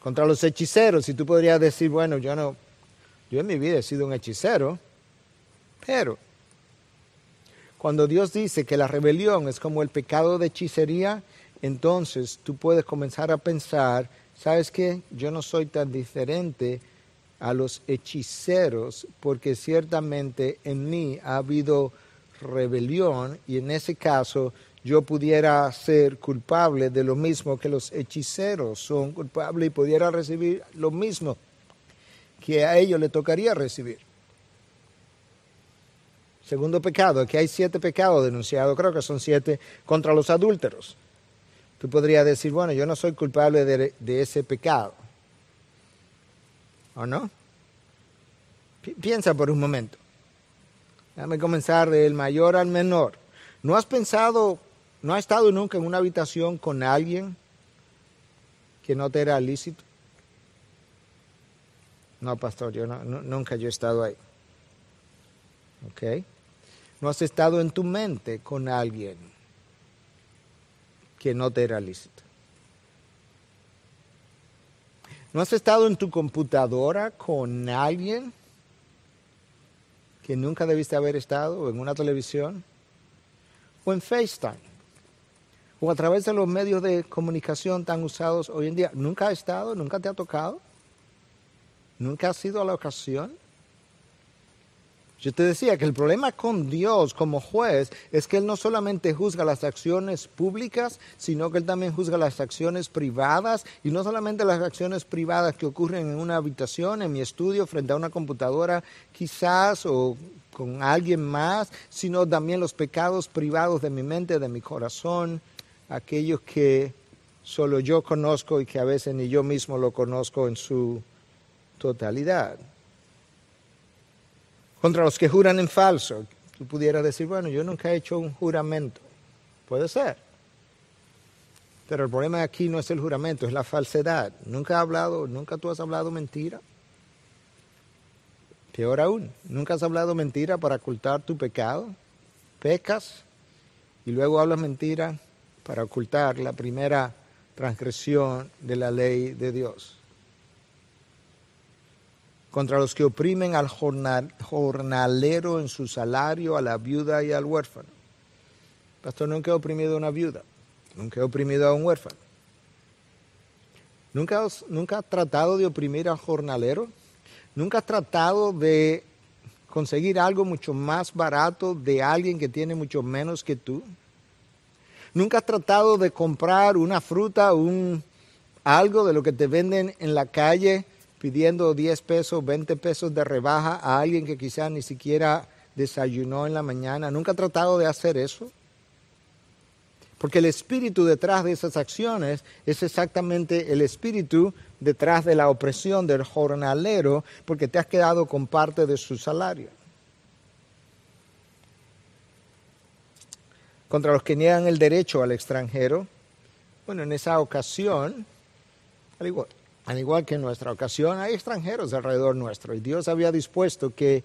Contra los hechiceros, y tú podrías decir, bueno, yo no, yo en mi vida he sido un hechicero, pero cuando Dios dice que la rebelión es como el pecado de hechicería, entonces tú puedes comenzar a pensar, ¿sabes qué? Yo no soy tan diferente a los hechiceros porque ciertamente en mí ha habido rebelión y en ese caso yo pudiera ser culpable de lo mismo que los hechiceros son culpables y pudiera recibir lo mismo que a ellos le tocaría recibir. Segundo pecado, aquí hay siete pecados denunciados, creo que son siete contra los adúlteros. Tú podrías decir, bueno, yo no soy culpable de, de ese pecado. ¿O no? Piensa por un momento. Déjame comenzar del mayor al menor. ¿No has pensado, no has estado nunca en una habitación con alguien que no te era lícito? No, pastor, yo no, nunca yo he estado ahí. ¿Ok? ¿No has estado en tu mente con alguien que no te era lícito? ¿No has estado en tu computadora con alguien que nunca debiste haber estado en una televisión, o en FaceTime, o a través de los medios de comunicación tan usados hoy en día. ¿Nunca ha estado? ¿Nunca te ha tocado? ¿Nunca ha sido la ocasión? Yo te decía que el problema con Dios como juez es que Él no solamente juzga las acciones públicas, sino que Él también juzga las acciones privadas y no solamente las acciones privadas que ocurren en una habitación, en mi estudio, frente a una computadora quizás o con alguien más, sino también los pecados privados de mi mente, de mi corazón, aquellos que solo yo conozco y que a veces ni yo mismo lo conozco en su totalidad contra los que juran en falso. Tú pudieras decir, bueno, yo nunca he hecho un juramento. Puede ser. Pero el problema aquí no es el juramento, es la falsedad. Nunca has hablado, nunca tú has hablado mentira. Peor aún, nunca has hablado mentira para ocultar tu pecado. Pecas y luego hablas mentira para ocultar la primera transgresión de la ley de Dios contra los que oprimen al jornalero en su salario, a la viuda y al huérfano. Pastor, nunca he oprimido a una viuda, nunca he oprimido a un huérfano. ¿Nunca, has, ¿Nunca has tratado de oprimir al jornalero? ¿Nunca has tratado de conseguir algo mucho más barato de alguien que tiene mucho menos que tú? ¿Nunca has tratado de comprar una fruta, un, algo de lo que te venden en la calle pidiendo 10 pesos, 20 pesos de rebaja a alguien que quizás ni siquiera desayunó en la mañana. ¿Nunca ha tratado de hacer eso? Porque el espíritu detrás de esas acciones es exactamente el espíritu detrás de la opresión del jornalero, porque te has quedado con parte de su salario. Contra los que niegan el derecho al extranjero, bueno, en esa ocasión, al igual, al igual que en nuestra ocasión, hay extranjeros alrededor nuestro y Dios había dispuesto que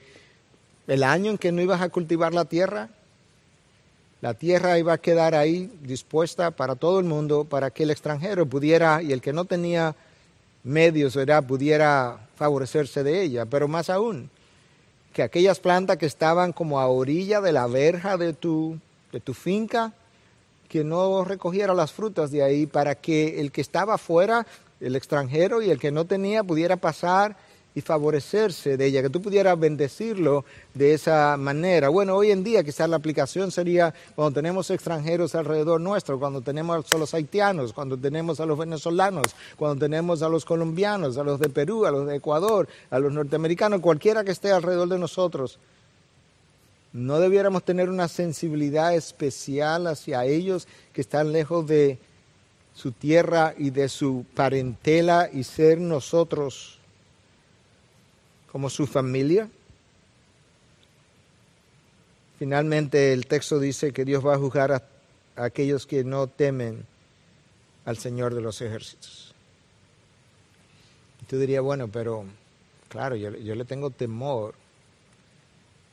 el año en que no ibas a cultivar la tierra, la tierra iba a quedar ahí dispuesta para todo el mundo, para que el extranjero pudiera, y el que no tenía medios, ¿verdad? pudiera favorecerse de ella. Pero más aún, que aquellas plantas que estaban como a orilla de la verja de tu, de tu finca, que no recogiera las frutas de ahí para que el que estaba afuera el extranjero y el que no tenía pudiera pasar y favorecerse de ella, que tú pudieras bendecirlo de esa manera. Bueno, hoy en día quizás la aplicación sería cuando tenemos extranjeros alrededor nuestro, cuando tenemos a los haitianos, cuando tenemos a los venezolanos, cuando tenemos a los colombianos, a los de Perú, a los de Ecuador, a los norteamericanos, cualquiera que esté alrededor de nosotros. No debiéramos tener una sensibilidad especial hacia ellos que están lejos de su tierra y de su parentela y ser nosotros como su familia. Finalmente el texto dice que Dios va a juzgar a, aquellos que no temen al Señor de los ejércitos. Y tú dirías, bueno, pero claro, yo, yo le tengo temor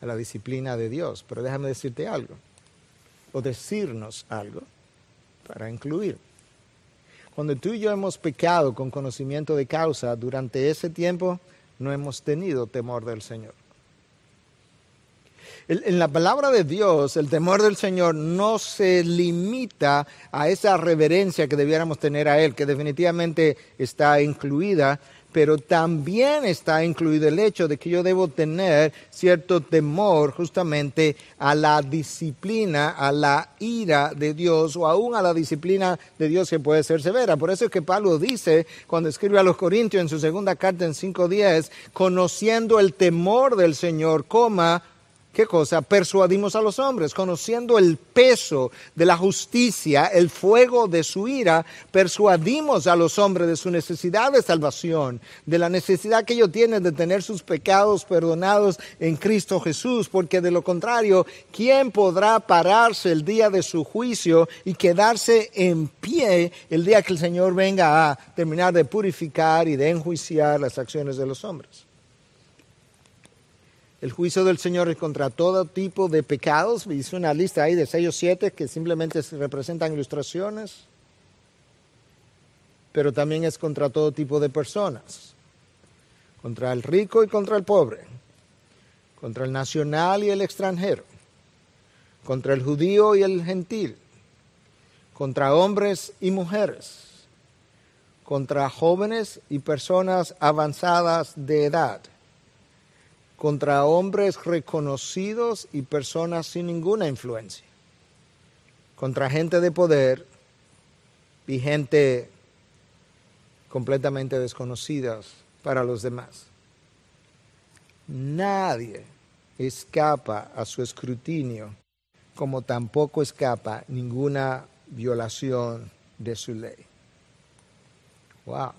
a la disciplina de Dios, pero déjame decirte algo, o decirnos algo para incluir. Cuando tú y yo hemos pecado con conocimiento de causa, durante ese tiempo no hemos tenido temor del Señor. En la palabra de Dios, el temor del Señor no se limita a esa reverencia que debiéramos tener a Él, que definitivamente está incluida, pero también está incluido el hecho de que yo debo tener cierto temor justamente a la disciplina, a la ira de Dios o aún a la disciplina de Dios que puede ser severa. Por eso es que Pablo dice cuando escribe a los Corintios en su segunda carta en 5.10, conociendo el temor del Señor, coma, ¿Qué cosa? Persuadimos a los hombres, conociendo el peso de la justicia, el fuego de su ira, persuadimos a los hombres de su necesidad de salvación, de la necesidad que ellos tienen de tener sus pecados perdonados en Cristo Jesús, porque de lo contrario, ¿quién podrá pararse el día de su juicio y quedarse en pie el día que el Señor venga a terminar de purificar y de enjuiciar las acciones de los hombres? El juicio del Señor es contra todo tipo de pecados. Hice una lista ahí de seis o siete que simplemente representan ilustraciones. Pero también es contra todo tipo de personas. Contra el rico y contra el pobre. Contra el nacional y el extranjero. Contra el judío y el gentil. Contra hombres y mujeres. Contra jóvenes y personas avanzadas de edad contra hombres reconocidos y personas sin ninguna influencia, contra gente de poder y gente completamente desconocidas para los demás. Nadie escapa a su escrutinio, como tampoco escapa ninguna violación de su ley. Wow.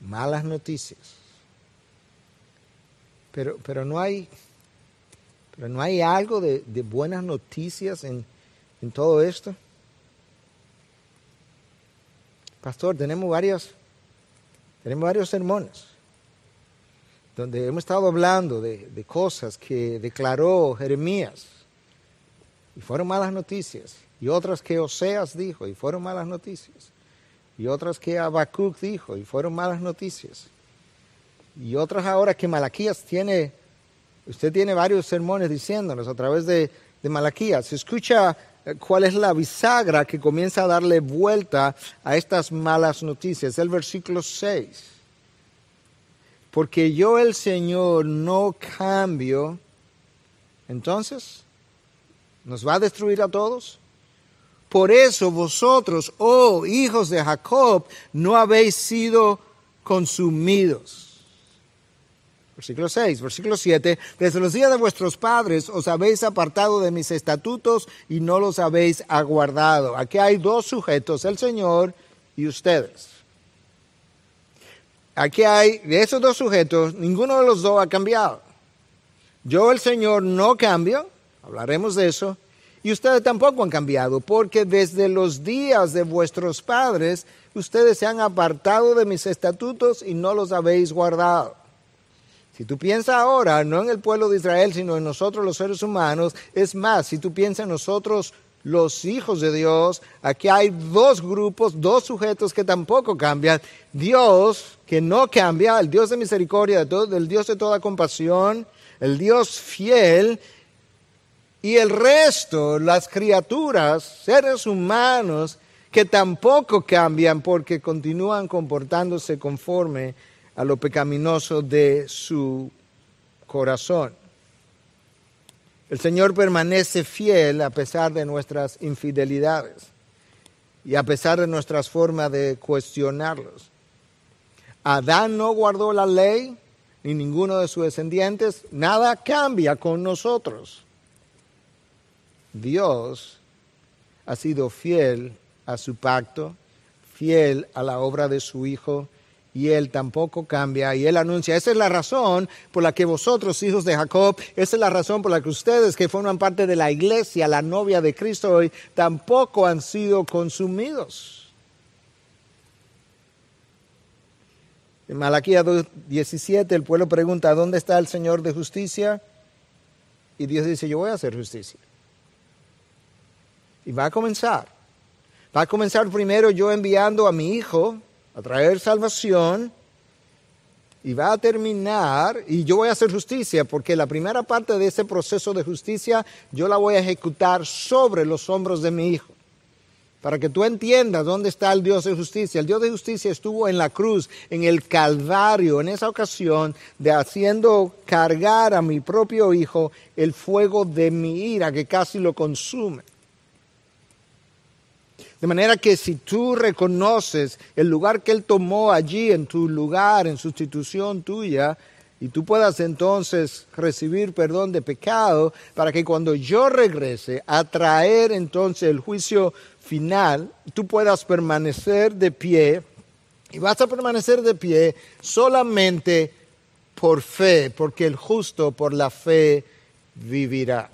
Malas noticias. Pero, pero no hay, pero no hay algo de, buenas noticias en, en todo esto. Pastor, tenemos varios, tenemos varios sermones donde hemos estado hablando de, de, cosas que declaró Jeremías. Y fueron malas noticias, y otras que Oseas dijo y fueron malas noticias, y otras que Habacuc dijo y fueron malas noticias y otras ahora que Malaquías tiene, usted tiene varios sermones diciéndonos a través de, Malaquías. Escucha eh, cuál es la bisagra que comienza a darle vuelta a estas malas noticias. El versículo 6. Porque yo el Señor no cambio, entonces, ¿nos va a destruir a todos? Por eso vosotros, oh hijos de Jacob, no habéis sido consumidos. Versículo 6, versículo 7, desde los días de vuestros padres os habéis apartado de mis estatutos y no los habéis aguardado. Aquí hay dos sujetos, el Señor y ustedes. Aquí hay, de esos dos sujetos, ninguno de los dos ha cambiado. Yo, el Señor, no cambio, hablaremos de eso, y ustedes tampoco han cambiado, porque desde los días de vuestros padres, ustedes se han apartado de mis estatutos y no los habéis guardado. Si tú piensas ahora, no en el pueblo de Israel, sino en nosotros los seres humanos, es más, si tú piensas en nosotros los hijos de Dios, aquí hay dos grupos, dos sujetos que tampoco cambian. Dios, que no cambia, el Dios de misericordia, el Dios de toda compasión, el Dios fiel, y el resto, las criaturas, seres humanos, que tampoco cambian porque continúan comportándose conforme a lo pecaminoso de su corazón. El Señor permanece fiel a pesar de nuestras infidelidades y a pesar de nuestras formas de cuestionarlos. Adán no guardó la ley, ni ninguno de sus descendientes, nada cambia con nosotros. Dios ha sido fiel a su pacto, fiel a la obra de su Hijo, y Él tampoco cambia y Él anuncia. Esa es la razón por la que vosotros, hijos de Jacob, esa es la razón por la que ustedes que forman parte de la iglesia, la novia de Cristo hoy, tampoco han sido consumidos. En Malaquía 17 el pueblo pregunta, ¿dónde está el Señor de justicia? Y Dios dice, yo voy a hacer justicia. Y va a comenzar. Va a comenzar primero yo enviando a mi hijo a traer salvación y va a terminar, y yo voy a hacer justicia, porque la primera parte de ese proceso de justicia yo la voy a ejecutar sobre los hombros de mi hijo. Para que tú entiendas dónde está el Dios de justicia. El Dios de justicia estuvo en la cruz, en el Calvario, en esa ocasión, de haciendo cargar a mi propio hijo el fuego de mi ira que casi lo consume. De manera que si tú reconoces el lugar que Él tomó allí en tu lugar, en sustitución tuya, y tú puedas entonces recibir perdón de pecado, para que cuando yo regrese a traer entonces el juicio final, tú puedas permanecer de pie, y vas a permanecer de pie solamente por fe, porque el justo por la fe vivirá.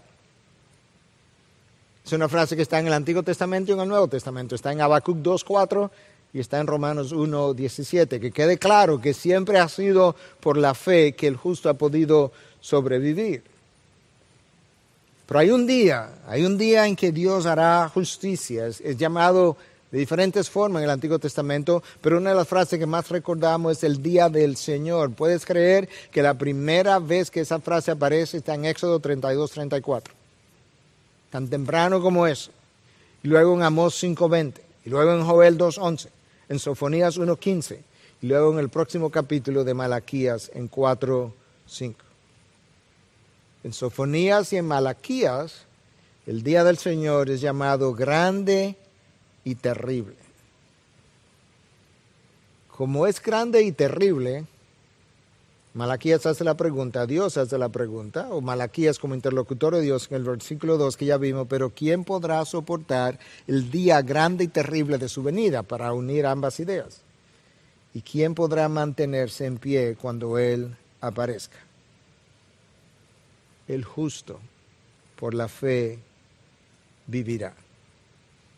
Es una frase que está en el Antiguo Testamento y en el Nuevo Testamento. Está en Habacuc 2.4 y está en Romanos 1.17. Que quede claro que siempre ha sido por la fe que el justo ha podido sobrevivir. Pero hay un día, hay un día en que Dios hará justicia. Es, es, llamado de diferentes formas en el Antiguo Testamento, pero una de las frases que más recordamos es el día del Señor. Puedes creer que la primera vez que esa frase aparece está en Éxodo 32, 34 tan temprano como eso. Y luego en Amós 5.20, y luego en Joel 2.11, en Sofonías 1.15, y luego en el próximo capítulo de Malaquías en 4.5. En Sofonías y en Malaquías, el día del Señor es llamado grande y terrible. Como es grande y terrible, Malaquías hace la pregunta, Dios hace la pregunta, o Malaquías como interlocutor de Dios en el versículo 2 que ya vimos, pero ¿quién podrá soportar el día grande y terrible de su venida para unir ambas ideas? ¿Y quién podrá mantenerse en pie cuando Él aparezca? El justo, por la fe, vivirá.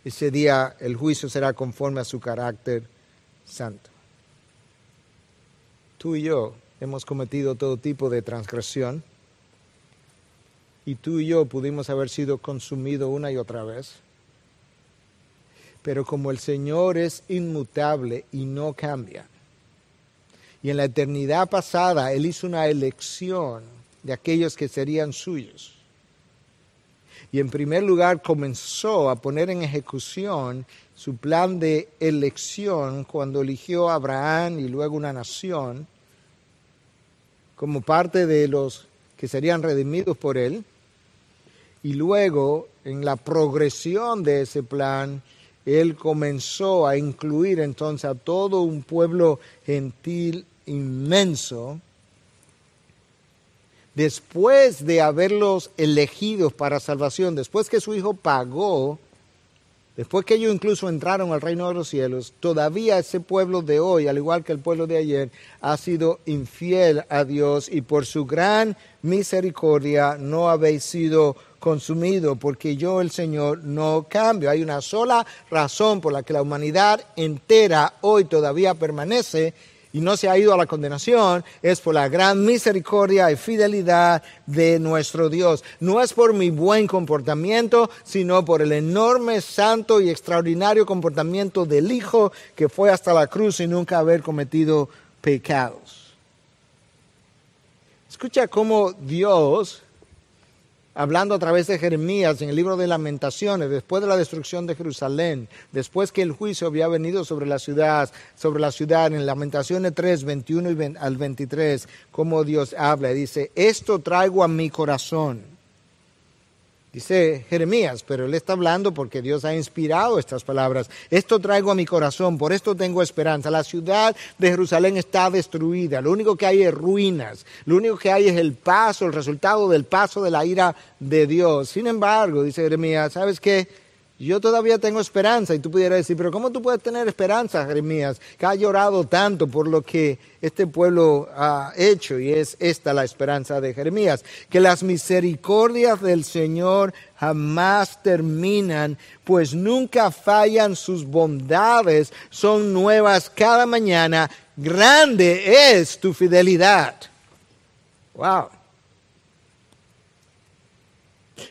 Ese día el juicio será conforme a su carácter santo. Tú y yo hemos cometido todo tipo de transgresión y tú y yo pudimos haber sido consumidos una y otra vez. Pero como el Señor es inmutable y no cambia, y en la eternidad pasada Él hizo una elección de aquellos que serían suyos. Y en primer lugar comenzó a poner en ejecución su plan de elección cuando eligió a Abraham y luego una nación como parte de los que serían redimidos por él. Y luego, en la progresión de ese plan, él comenzó a incluir entonces a todo un pueblo gentil inmenso. Después de haberlos elegidos para salvación, después que su hijo pagó Después que ellos incluso entraron al reino de los cielos, todavía ese pueblo de hoy, al igual que el pueblo de ayer, ha sido infiel a Dios y por su gran misericordia no habéis sido consumido, porque yo el Señor no cambio. Hay una sola razón por la que la humanidad entera hoy todavía permanece y no se ha ido a la condenación, es por la gran misericordia y fidelidad de nuestro Dios. No es por mi buen comportamiento, sino por el enorme, santo y extraordinario comportamiento del Hijo que fue hasta la cruz y nunca haber cometido pecados. Escucha cómo Dios hablando a través de Jeremías en el libro de lamentaciones, después de la destrucción de Jerusalén, después que el juicio había venido sobre la ciudad, sobre la ciudad, en lamentaciones 3, 21 y al 23, como Dios habla, dice, esto traigo a mi corazón Dice Jeremías, pero él está hablando porque Dios ha inspirado estas palabras. Esto traigo a mi corazón, por esto tengo esperanza. La ciudad de Jerusalén está destruida, lo único que hay es ruinas, lo único que hay es el paso, el resultado del paso de la ira de Dios. Sin embargo, dice Jeremías, ¿sabes qué? Yo todavía tengo esperanza. Y tú pudieras decir, pero ¿cómo tú puedes tener esperanza, Jeremías, que ha llorado tanto por lo que este pueblo ha hecho? Y es esta la esperanza de Jeremías, que las misericordias del Señor jamás terminan, pues nunca fallan sus bondades, son nuevas cada mañana. Grande es tu fidelidad. Wow.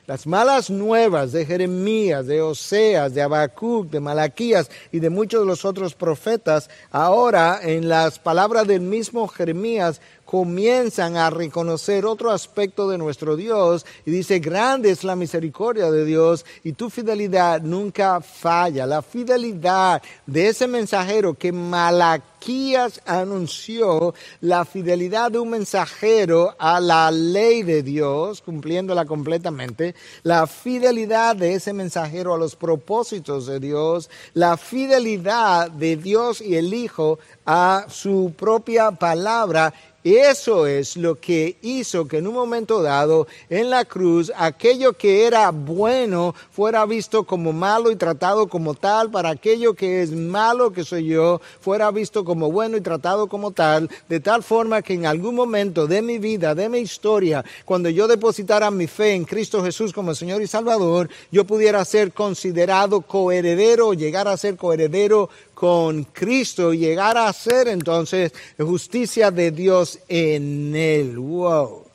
Las malas nuevas de Jeremías, de Oseas, de Habacuc, de Malaquías y de muchos de los otros profetas, ahora en las palabras del mismo Jeremías comienzan a reconocer otro aspecto de nuestro Dios y dice, grande es la misericordia de Dios y tu fidelidad nunca falla. La fidelidad de ese mensajero que Malaquías anunció, la fidelidad de un mensajero a la ley de Dios, cumpliéndola completamente, la fidelidad de ese mensajero a los propósitos de Dios, la fidelidad de Dios y el Hijo a su propia palabra eso es lo que hizo que en un momento dado en la cruz aquello que era bueno fuera visto como malo y tratado como tal, para aquello que es malo que soy yo fuera visto como bueno y tratado como tal, de tal forma que en algún momento de mi vida, de mi historia, cuando yo depositara mi fe en Cristo Jesús como Señor y Salvador, yo pudiera ser considerado coheredero, llegar a ser coheredero con Cristo llegar a ser entonces justicia de Dios en él. Wow.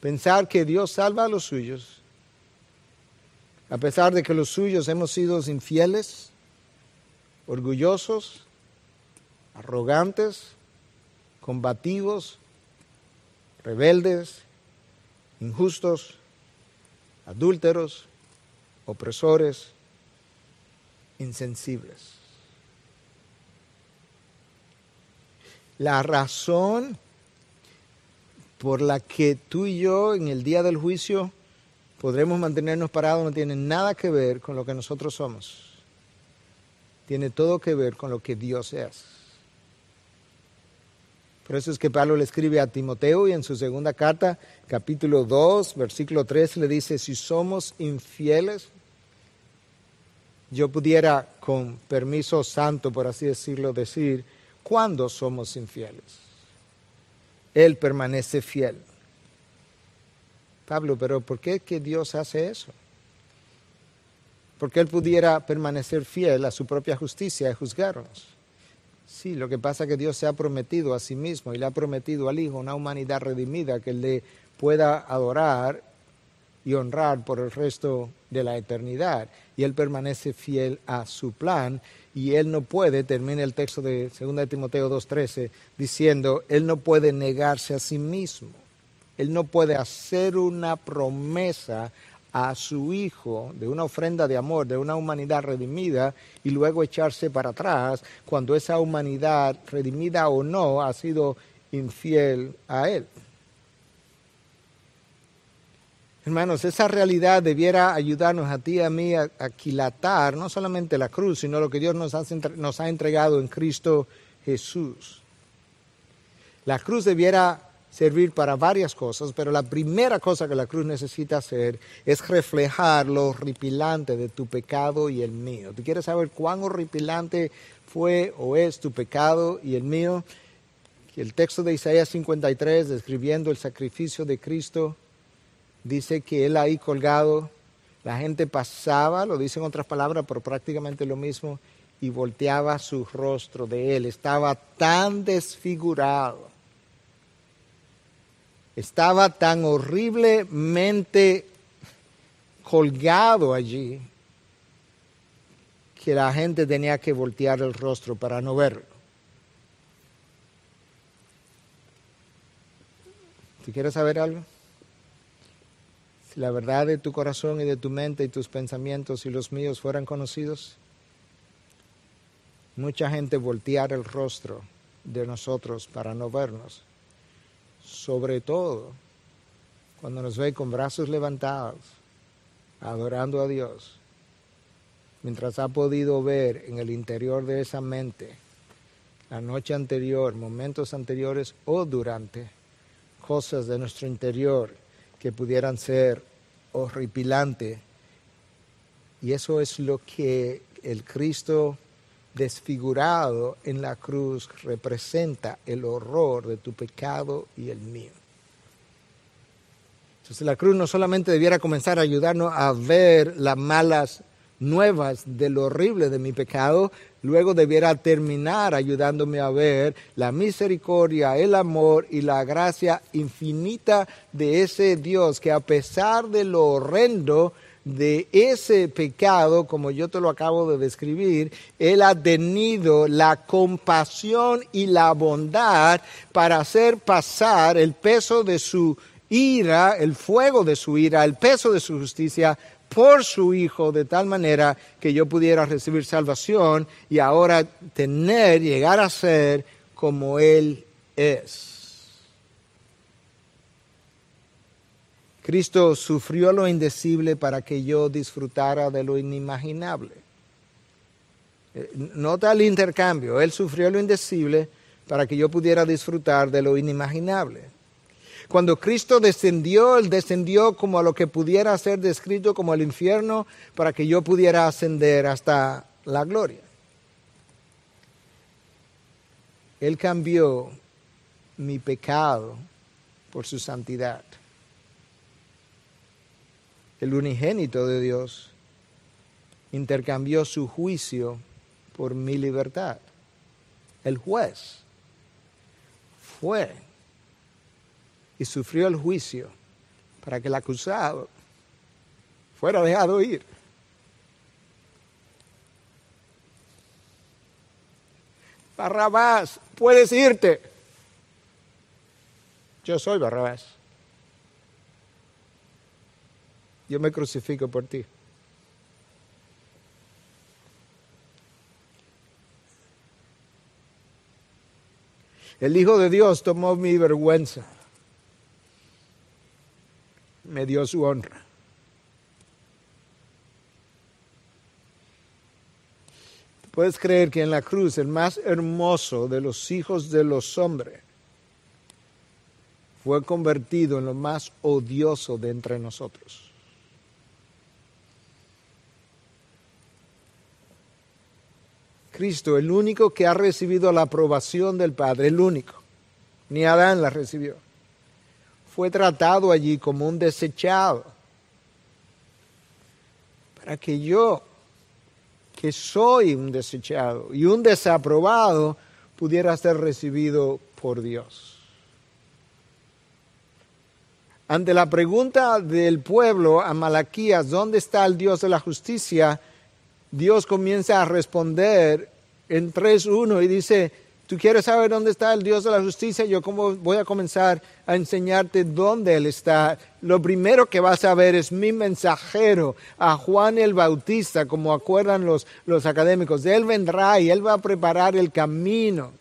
Pensar que Dios salva a los suyos, a pesar de que los suyos hemos sido infieles, orgullosos, arrogantes, combativos, rebeldes, injustos, adúlteros, opresores, insensibles. La razón por la que tú y yo en el día del juicio podremos mantenernos parados no tiene nada que ver con lo que nosotros somos. Tiene todo que ver con lo que Dios es. Por eso es que Pablo le escribe a Timoteo y en su segunda carta, capítulo 2, versículo 3, le dice, si somos infieles, yo pudiera, con permiso santo, por así decirlo, decir, ¿cuándo somos infieles? Él permanece fiel. Pablo, pero ¿por qué que Dios hace eso? Porque Él pudiera permanecer fiel a su propia justicia y juzgarnos. Sí, lo que pasa es que Dios se ha prometido a sí mismo y le ha prometido al Hijo una humanidad redimida que le pueda adorar y honrar por el resto de la eternidad. Y Él permanece fiel a su plan y Él no puede, termina el texto de 2 Timoteo 2.13, diciendo, Él no puede negarse a sí mismo. Él no puede hacer una promesa a su Hijo de una ofrenda de amor, de una humanidad redimida, y luego echarse para atrás cuando esa humanidad, redimida o no, ha sido infiel a Él. Hermanos, esa realidad debiera ayudarnos a ti y a mí a, aquilatar no solamente la cruz, sino lo que Dios nos ha, nos ha entregado en Cristo Jesús. La cruz debiera servir para varias cosas, pero la primera cosa que la cruz necesita hacer es reflejar lo horripilante de tu pecado y el mío. ¿Tú quieres saber cuán horripilante fue o es tu pecado y el mío? El texto de Isaías 53, describiendo el sacrificio de Cristo, dice que él ahí colgado, la gente pasaba, lo dice en otras palabras, pero prácticamente lo mismo, y volteaba su rostro de él. Estaba tan desfigurado, estaba tan horriblemente colgado allí, que la gente tenía que voltear el rostro para no verlo. ¿Tú quieres saber algo? Si la verdad de tu corazón y de tu mente y tus pensamientos y los míos fueran conocidos, mucha gente volteara el rostro de nosotros para no vernos. Sobre todo cuando nos ve con brazos levantados, adorando a Dios, mientras ha podido ver en el interior de esa mente, la noche anterior, momentos anteriores o durante, cosas de nuestro interior que pudieran ser horripilantes. Y eso es lo que el Cristo desfigurado en la cruz representa el horror de tu pecado y el mío. Entonces la cruz no solamente debiera comenzar a ayudarnos a ver las malas nuevas de lo horrible de mi pecado, luego debiera terminar ayudándome a ver la misericordia, el amor y la gracia infinita de ese Dios que a pesar de lo horrendo de ese pecado, como yo te lo acabo de describir, Él ha tenido la compasión y la bondad para hacer pasar el peso de su ira, el fuego de su ira, el peso de su justicia por su Hijo de tal manera que yo pudiera recibir salvación y ahora tener, llegar a ser como Él es. Cristo sufrió lo indecible para que yo disfrutara de lo inimaginable. Eh, nota el intercambio. Él sufrió lo indecible para que yo pudiera disfrutar de lo inimaginable. Cuando Cristo descendió, Él descendió como a lo que pudiera ser descrito como el infierno para que yo pudiera ascender hasta la gloria. Él cambió mi pecado por su santidad el unigénito de Dios, intercambió su juicio por mi libertad. El juez fue y sufrió el juicio para que el acusado fuera dejado ir. Barrabás, puedes irte. Yo soy Barrabás. yo me crucifico por ti. El Hijo de Dios tomó mi vergüenza, me dio su honra. Puedes creer que en la cruz el más hermoso de los hijos de los hombres fue convertido en lo más odioso de entre nosotros. Cristo, el único que ha recibido la aprobación del Padre, el único, ni Adán la recibió, fue tratado allí como un desechado, para que yo, que soy un desechado y un desaprobado, pudiera ser recibido por Dios. Ante la pregunta del pueblo a Malaquías, ¿dónde está el Dios de la justicia? Dios comienza a responder en 3.1 y dice, tú quieres saber dónde está el Dios de la justicia, yo como voy a comenzar a enseñarte dónde Él está. Lo primero que vas a ver es mi mensajero a Juan el Bautista, como acuerdan los, los académicos. Él vendrá y Él va a preparar el camino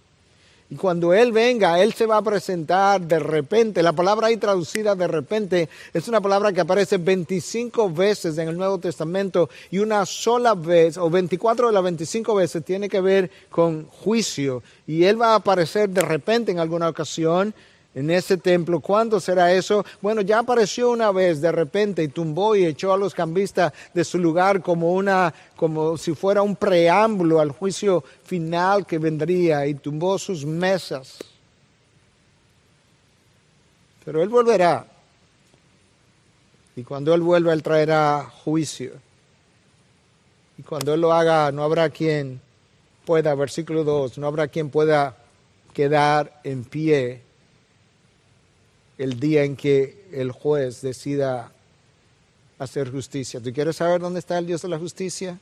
y cuando Él venga, Él se va a presentar de repente. La palabra ahí traducida de repente es una palabra que aparece 25 veces en el Nuevo Testamento y una sola vez, o 24 de las 25 veces, tiene que ver con juicio. Y Él va a aparecer de repente en alguna ocasión en ese templo. ¿Cuándo será eso? Bueno, ya apareció una vez de repente y tumbó y echó a los cambistas de su lugar como una, como si fuera un preámbulo al juicio final que vendría y tumbó sus mesas. Pero él volverá. Y cuando él vuelva, él traerá juicio. Y cuando él lo haga, no habrá quien pueda, versículo 2, no habrá quien pueda quedar en pie el día en que el juez decida hacer justicia. ¿Tú quieres saber dónde está el Dios de la justicia?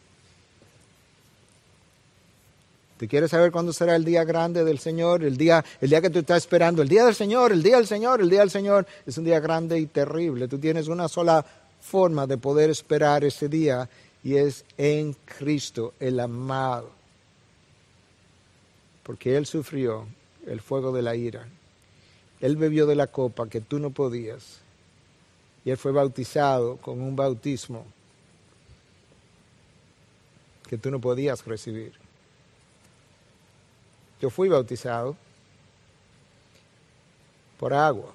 ¿Tú quieres saber cuándo será el día grande del Señor? El día, el día que tú estás esperando, el día del Señor, el día del Señor, el día del Señor. Es un día grande y terrible. Tú tienes una sola forma de poder esperar ese día y es en Cristo, el amado. Porque Él sufrió el fuego de la ira. Él bebió de la copa que tú no podías. Y Él fue bautizado con un bautismo que tú no podías recibir. Yo fui bautizado por agua,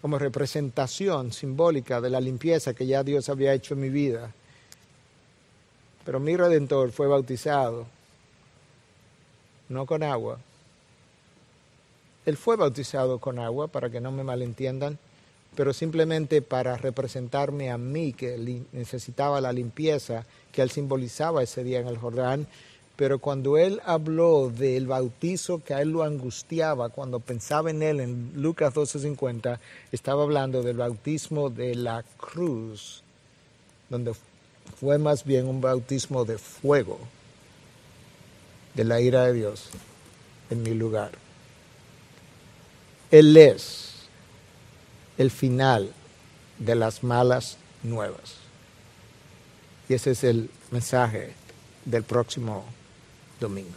como representación simbólica de la limpieza que ya Dios había hecho en mi vida. Pero mi redentor fue bautizado, no con agua. Él fue bautizado con agua, para que no me malentiendan, pero simplemente para representarme a mí, que necesitaba la limpieza que él simbolizaba ese día en el Jordán, pero cuando él habló del bautizo que a él lo angustiaba, cuando pensaba en él en Lucas 12:50, estaba hablando del bautismo de la cruz, donde fue más bien un bautismo de fuego, de la ira de Dios en mi lugar. Él es el final de las malas nuevas. Y ese es el mensaje del próximo domingo.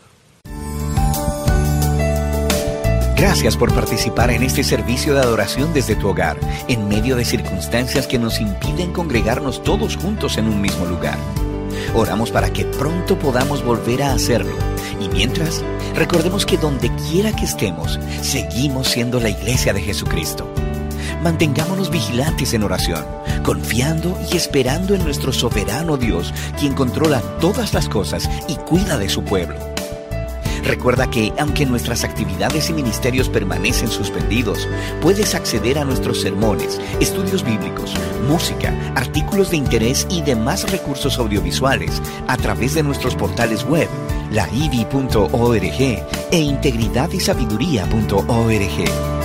Gracias por participar en este servicio de adoración desde tu hogar, en medio de circunstancias que nos impiden congregarnos todos juntos en un mismo lugar. Oramos para que pronto podamos volver a hacerlo. Y mientras, recordemos que donde quiera que estemos, seguimos siendo la iglesia de Jesucristo. Mantengámonos vigilantes en oración, confiando y esperando en nuestro soberano Dios, quien controla todas las cosas y cuida de su pueblo. Recuerda que, aunque nuestras actividades y ministerios permanecen suspendidos, puedes acceder a nuestros sermones, estudios bíblicos, música, artículos de interés y demás recursos audiovisuales a través de nuestros portales web, laivi.org e integridadysabiduría.org.